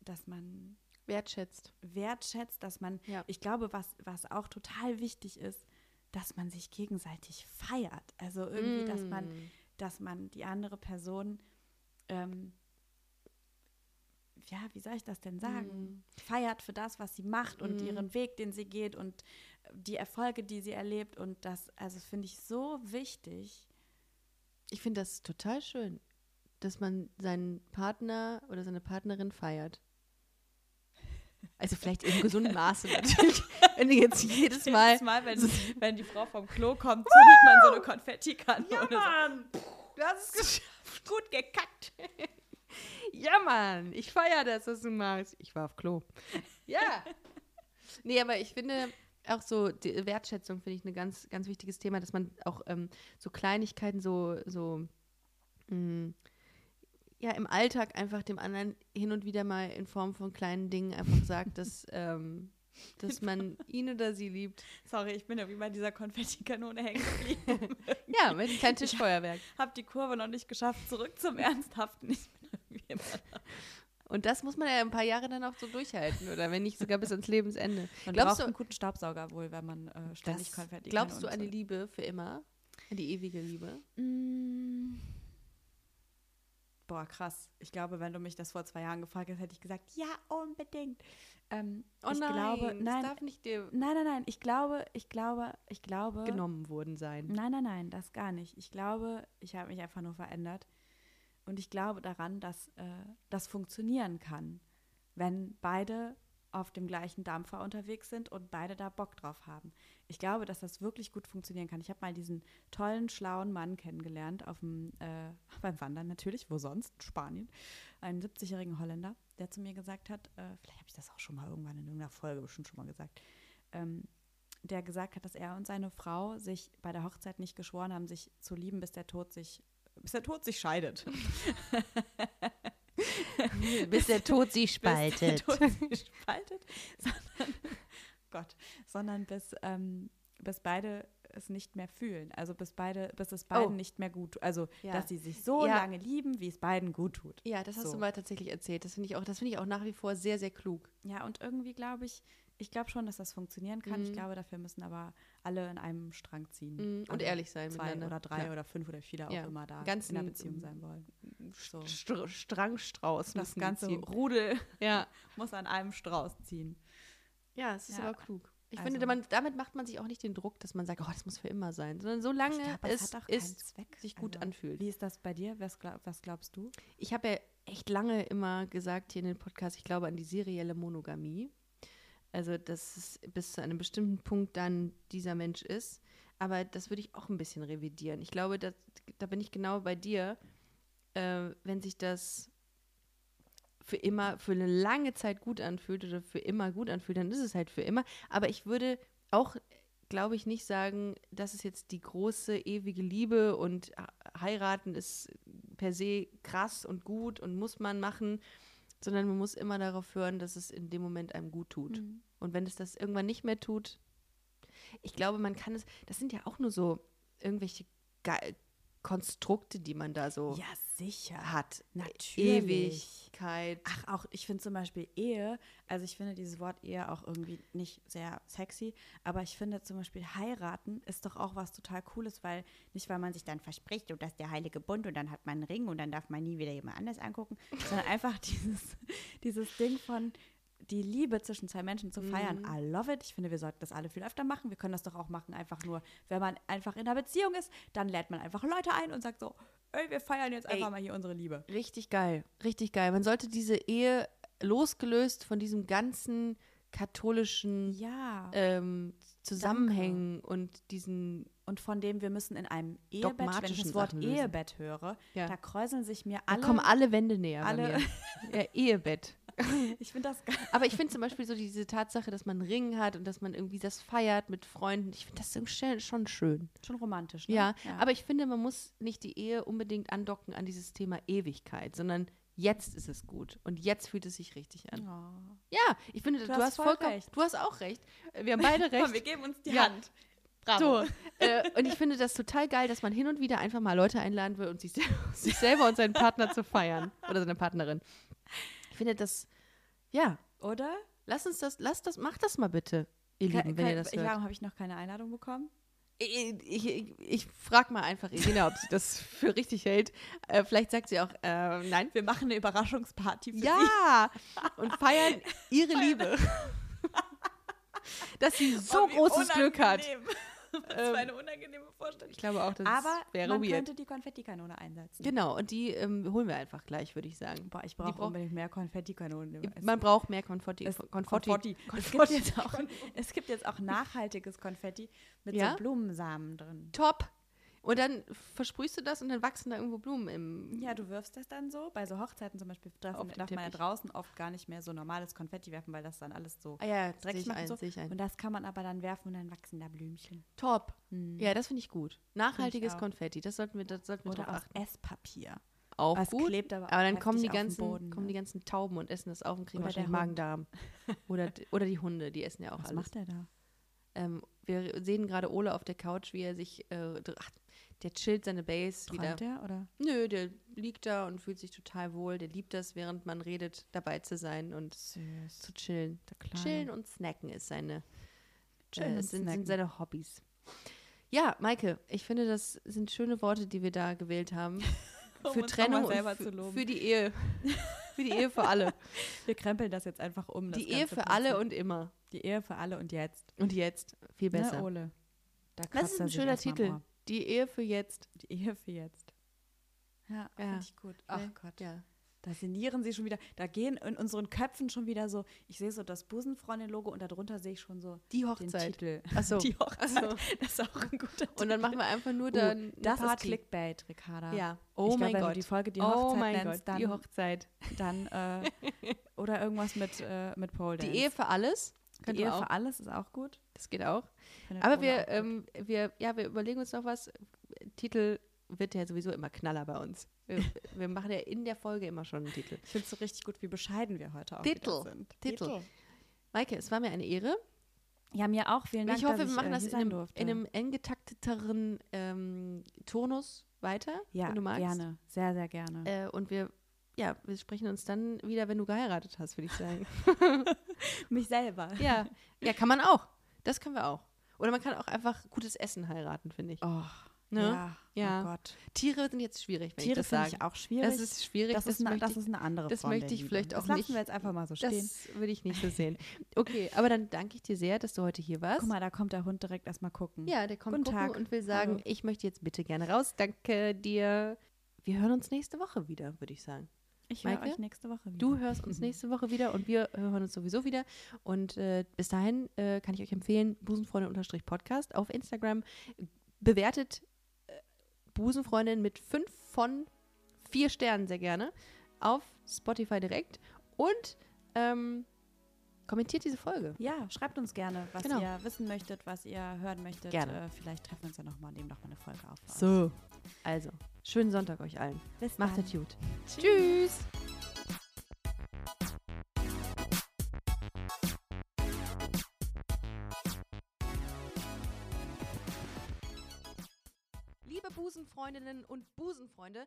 dass man Wertschätzt. wertschätzt, dass man, Ja. ich glaube, was, was auch total wichtig ist, dass man sich gegenseitig feiert. Also irgendwie, dass man, Mm. dass man die andere Person, ähm, ja, wie soll ich das denn sagen? Mm. Feiert für das, was sie macht und Mm. ihren Weg, den sie geht und die Erfolge, die sie erlebt. Und das, also finde ich so wichtig. Ich finde das total schön, dass man seinen Partner oder seine Partnerin feiert. Also vielleicht im gesunden Maße natürlich. Wenn du jetzt jedes Mal. Jedes Mal, wenn, wenn die Frau vom Klo kommt, zündet man so eine Konfettikanne oder Mann, du hast es geschafft. so. Gut gekackt. *laughs* Ja, Mann, ich feiere das, was du machst. Ich war auf Klo. Ja. *laughs* nee, aber ich finde auch so, die Wertschätzung finde ich ein ganz, ganz wichtiges Thema, dass man auch ähm, so Kleinigkeiten so, so mh, ja, im Alltag einfach dem anderen hin und wieder mal in Form von kleinen Dingen einfach sagt, dass, *laughs* ähm, dass man ihn oder sie liebt. Sorry, ich bin ja wie bei dieser Konfettikanone hängen geblieben. *laughs* Ja, mit einem kleinen Tischfeuerwerk. Hab die Kurve noch nicht geschafft, zurück zum Ernsthaften. Ich bin irgendwie immer da. *laughs* Und das muss man ja ein paar Jahre dann auch so durchhalten oder wenn nicht sogar bis ans Lebensende. Man Glaubst du- einen guten Staubsauger wohl, wenn man äh, ständig Konfetti glaubst du an die Liebe für immer? An die ewige Liebe? Mm. Boah, krass. Ich glaube, wenn du mich das vor zwei Jahren gefragt hättest, hätte ich gesagt, ja, unbedingt. Ähm, Oh ich nein, glaube, das nein, darf nicht dir nein, nein, nein. Ich glaube, ich glaube, ich glaube. genommen worden sein. Nein, nein, nein, das gar nicht. Ich glaube, ich habe mich einfach nur verändert. Und ich glaube daran, dass äh, das funktionieren kann, wenn beide auf dem gleichen Dampfer unterwegs sind und beide da Bock drauf haben. Ich glaube, dass das wirklich gut funktionieren kann. Ich habe mal diesen tollen, schlauen Mann kennengelernt auf dem, äh, *laughs* beim Wandern natürlich, wo sonst, Spanien, einen 70-jährigen Holländer, der zu mir gesagt hat, äh, vielleicht habe ich das auch schon mal irgendwann in irgendeiner Folge bestimmt schon mal gesagt, ähm, der gesagt hat, dass er und seine Frau sich bei der Hochzeit nicht geschworen haben, sich zu lieben, bis der Tod sich, bis der Tod sich scheidet. *laughs* Bis der Tod sie *laughs* Bis spaltet. der Tod sich spaltet, sondern, Gott, sondern bis, ähm, bis beide es nicht mehr fühlen. Also bis beide, bis es beiden Oh. nicht mehr gut tut. Also, Ja. dass sie sich so Ja. lange lieben, wie es beiden gut tut. Ja, das hast So. du mal tatsächlich erzählt. Das finde ich auch, das finde ich auch nach wie vor sehr, sehr klug. Ja, und irgendwie glaube ich, ich glaube schon, dass das funktionieren kann. Ich Mhm. glaube, dafür müssen aber alle in einem Strang ziehen. Mhm. Und Alle ehrlich sein Zwei oder drei Klar. oder fünf oder viele Ja. auch immer da Ganzen, in einer Beziehung sein wollen. So. Str Strangstrauß. Das ganze. Rudel Ja. *laughs* muss an einem Strauß ziehen. Ja, es ist Ja. aber klug. Ich Also- finde, man, damit macht man sich auch nicht den Druck, dass man sagt, oh, das muss für immer sein, sondern solange glaub, es ist, sich gut Also, anfühlt. Wie ist das bei dir? Was, glaub, was glaubst du? Ich habe ja echt lange immer gesagt hier in den Podcast, ich glaube an die serielle Monogamie. Also, dass es bis zu einem bestimmten Punkt dann dieser Mensch ist. Aber das würde ich auch ein bisschen revidieren. Ich glaube, da, da bin ich genau bei dir. Äh, wenn sich das für immer, für eine lange Zeit gut anfühlt oder für immer gut anfühlt, dann ist es halt für immer. Aber ich würde auch, glaube ich, nicht sagen, das ist jetzt die große, ewige Liebe und heiraten ist per se krass und gut und muss man machen, sondern man muss immer darauf hören, dass es in dem Moment einem gut tut. Mhm. Und wenn es das irgendwann nicht mehr tut, ich glaube, man kann es, das sind ja auch nur so irgendwelche Ge Konstrukte, die man da so Ja, sicher. hat. Natürlich. Ewigkeit. Ach, auch, ich finde zum Beispiel Ehe, also ich finde dieses Wort Ehe auch irgendwie nicht sehr sexy, aber ich finde zum Beispiel heiraten ist doch auch was total Cooles, weil nicht, weil man sich dann verspricht und das ist der heilige Bund und dann hat man einen Ring und dann darf man nie wieder jemand anders angucken, sondern *laughs* einfach dieses, dieses Ding von die Liebe zwischen zwei Menschen zu feiern. Mhm. I love it. Ich finde, wir sollten das alle viel öfter machen. Wir können das doch auch machen, einfach nur, wenn man einfach in einer Beziehung ist, dann lädt man einfach Leute ein und sagt so, ey, wir feiern jetzt einfach Ey. mal hier unsere Liebe. Richtig geil, richtig geil. Man sollte diese Ehe losgelöst von diesem ganzen katholischen Ja. ähm, Zusammenhängen und diesen, und von dem wir müssen in einem Ehebett, wenn ich das Wort Sachen. Ehebett höre, Ja. da kräuseln sich mir da alle. kommen alle Wände näher alle-. *laughs* Ja, Ehebett. *laughs* ich finde das geil. Aber ich finde zum Beispiel so diese Tatsache, dass man einen Ring hat und dass man irgendwie das feiert mit Freunden, ich finde das schon schön. Schon romantisch, ne? Ja, aber ich finde, man muss nicht die Ehe unbedingt andocken an dieses Thema Ewigkeit, sondern jetzt ist es gut und jetzt fühlt es sich richtig an. Oh. Ja, ich finde, du, hast hast voll vollkommen, recht. du hast auch recht. Wir haben beide *laughs* recht. Komm, wir geben uns die Ja. Hand. Bravo. So, äh, und ich finde das total geil, dass man hin und wieder einfach mal Leute einladen will und sich, *laughs* sich selber und seinen Partner zu feiern oder seine Partnerin. Ich finde das, ja, Oder? lass uns das, lass das, mach das mal bitte, ihr Lieben, wenn ke- ihr das hört. warum habe ich noch keine Einladung bekommen? Ich, ich, ich, ich frage mal einfach Elena, ob sie das für richtig hält. Äh, vielleicht sagt sie auch, äh, nein. Wir machen eine Überraschungsparty für Sie. Ja, und feiern ihre Liebe. *laughs* Dass sie so Oh, großes Glück hat. *laughs* Das Ähm, war eine unangenehme Vorstellung. Ich glaube auch, das Aber wäre man weird. könnte die Konfettikanone einsetzen. Genau, und die ähm, holen wir einfach gleich, würde ich sagen. Boah, ich brauche brauch- unbedingt mehr Konfettikanonen. im Essen. Man braucht mehr Konfetti. Es, Konfetti. Konfetti. Es, gibt jetzt auch, es gibt jetzt auch nachhaltiges Konfetti mit Ja? so Blumensamen drin. Top. Und dann versprühst du das und dann wachsen da irgendwo Blumen im. Ja, du wirfst das dann so. Bei so Hochzeiten zum Beispiel darf, man ja draußen oft gar nicht mehr so normales Konfetti werfen, weil das dann alles so Ah ja, dreckig ich macht. ein, und so. ich. Und das kann man aber dann werfen und dann wachsen da Blümchen. Top. Hm. Ja, das finde ich gut. Nachhaltiges auch. Konfetti, das sollten wir, das sollten wir Oder drauf aus achten. Esspapier. Auch Was gut. klebt aber, Aber dann kommen die, ganzen, Boden, kommen ne? die ganzen Tauben und essen das auf und kriegen wahrscheinlich. Magen-Darm. oder, oder die Hunde, die essen ja auch Was alles. macht der da? Ähm, wir sehen gerade Ole auf der Couch, wie er sich, äh, der chillt seine Base wieder. Träumt der oder? Nö, der liegt da und fühlt sich total wohl. Der liebt das, während man redet, dabei zu sein und Süß. zu chillen. Chillen und snacken ist seine, Chillen äh, sind, sind seine Hobbys. Ja, Maike, ich finde, das sind schöne Worte, die wir da gewählt haben. *laughs* Um für Trennung und für, die Ehe. für die Ehe für alle. *laughs* Wir krempeln das jetzt einfach um. die Ehe für alle Prinzip. und immer. Die Ehe für alle und jetzt. Und jetzt. Viel besser. Ne, Ole? Da das ist ein schöner Titel. Die Ehe für jetzt. Die Ehe für jetzt. Ja, Ja. finde ich gut. Ach Ne? Gott. Ja. Da sinnieren sie schon wieder. Da gehen in unseren Köpfen schon wieder so. Ich sehe so das Busenfreundin-Logo und darunter sehe ich schon so Die den Hochzeit. Titel. Ach so. *laughs* Die Hochzeit. Das ist auch ein guter Titel. Und dann machen wir einfach nur Uh, dann eine das ist Party. Clickbait, Ricarda. Ja. Ich Oh glaub, mein du Gott. die Folge die oh Hochzeit mein nennst, Gott, die dann- Hochzeit. Dann, äh, *laughs* oder irgendwas mit, äh, mit Pole Die. Ehe für alles. Die Ehe für alles ist auch gut. Das geht auch. Findet Aber wir, ähm, wir, ja, wir überlegen uns noch was. Titel wird ja sowieso immer Knaller bei uns. Wir, *laughs* wir machen ja in der Folge immer schon einen Titel. ich finde es so richtig gut, wie bescheiden wir heute auch Titel. sind. Titel. Maike, es war mir eine Ehre. Ja, mir auch. Vielen Dank, ich hoffe, dass wir ich, machen äh, das in einem, in einem eng getakteteren ähm, Turnus weiter, ja, wenn du magst. gerne. Sehr, sehr gerne. Äh, und wir, ja, wir sprechen uns dann wieder, wenn du geheiratet hast, würde ich sagen. *laughs* Mich selber. ja. ja, kann man auch. Das können wir auch. Oder man kann auch einfach gutes Essen heiraten, finde ich. Oh, Ne? ja. Ja. Oh Gott. Tiere sind jetzt schwierig, wenn Tiere ich das finde sage. ich auch schwierig. Das ist schwierig. das, ist eine, das ist eine andere das Form möchte ich vielleicht das auch lassen nicht- wir jetzt einfach mal so stehen. Das würde ich nicht so sehen. *laughs* Okay, aber dann danke ich dir sehr, dass du heute hier warst. Guck mal, da kommt der Hund direkt erstmal gucken. ja, der kommt Guten gucken Tag. und will sagen, Hallo. ich möchte jetzt bitte gerne raus. Danke dir. Wir hören uns nächste Woche wieder, würde ich sagen. Ich höre euch nächste Woche wieder. Du hörst uns nächste Woche wieder und wir hören uns sowieso wieder. Und äh, bis dahin äh, kann ich euch empfehlen, Busenfreundin-Podcast auf Instagram. Bewertet äh, Busenfreundin mit fünf von vier Sternen sehr gerne auf Spotify direkt und ähm, kommentiert diese Folge. Ja, schreibt uns gerne, was Genau. ihr wissen möchtet, was ihr hören möchtet. Gerne. Äh, vielleicht treffen wir uns ja nochmal und nehmen nochmal eine Folge auf. So. Also, schönen Sonntag euch allen. Bis Macht dann. es gut. Tschüss. Liebe Busenfreundinnen und Busenfreunde,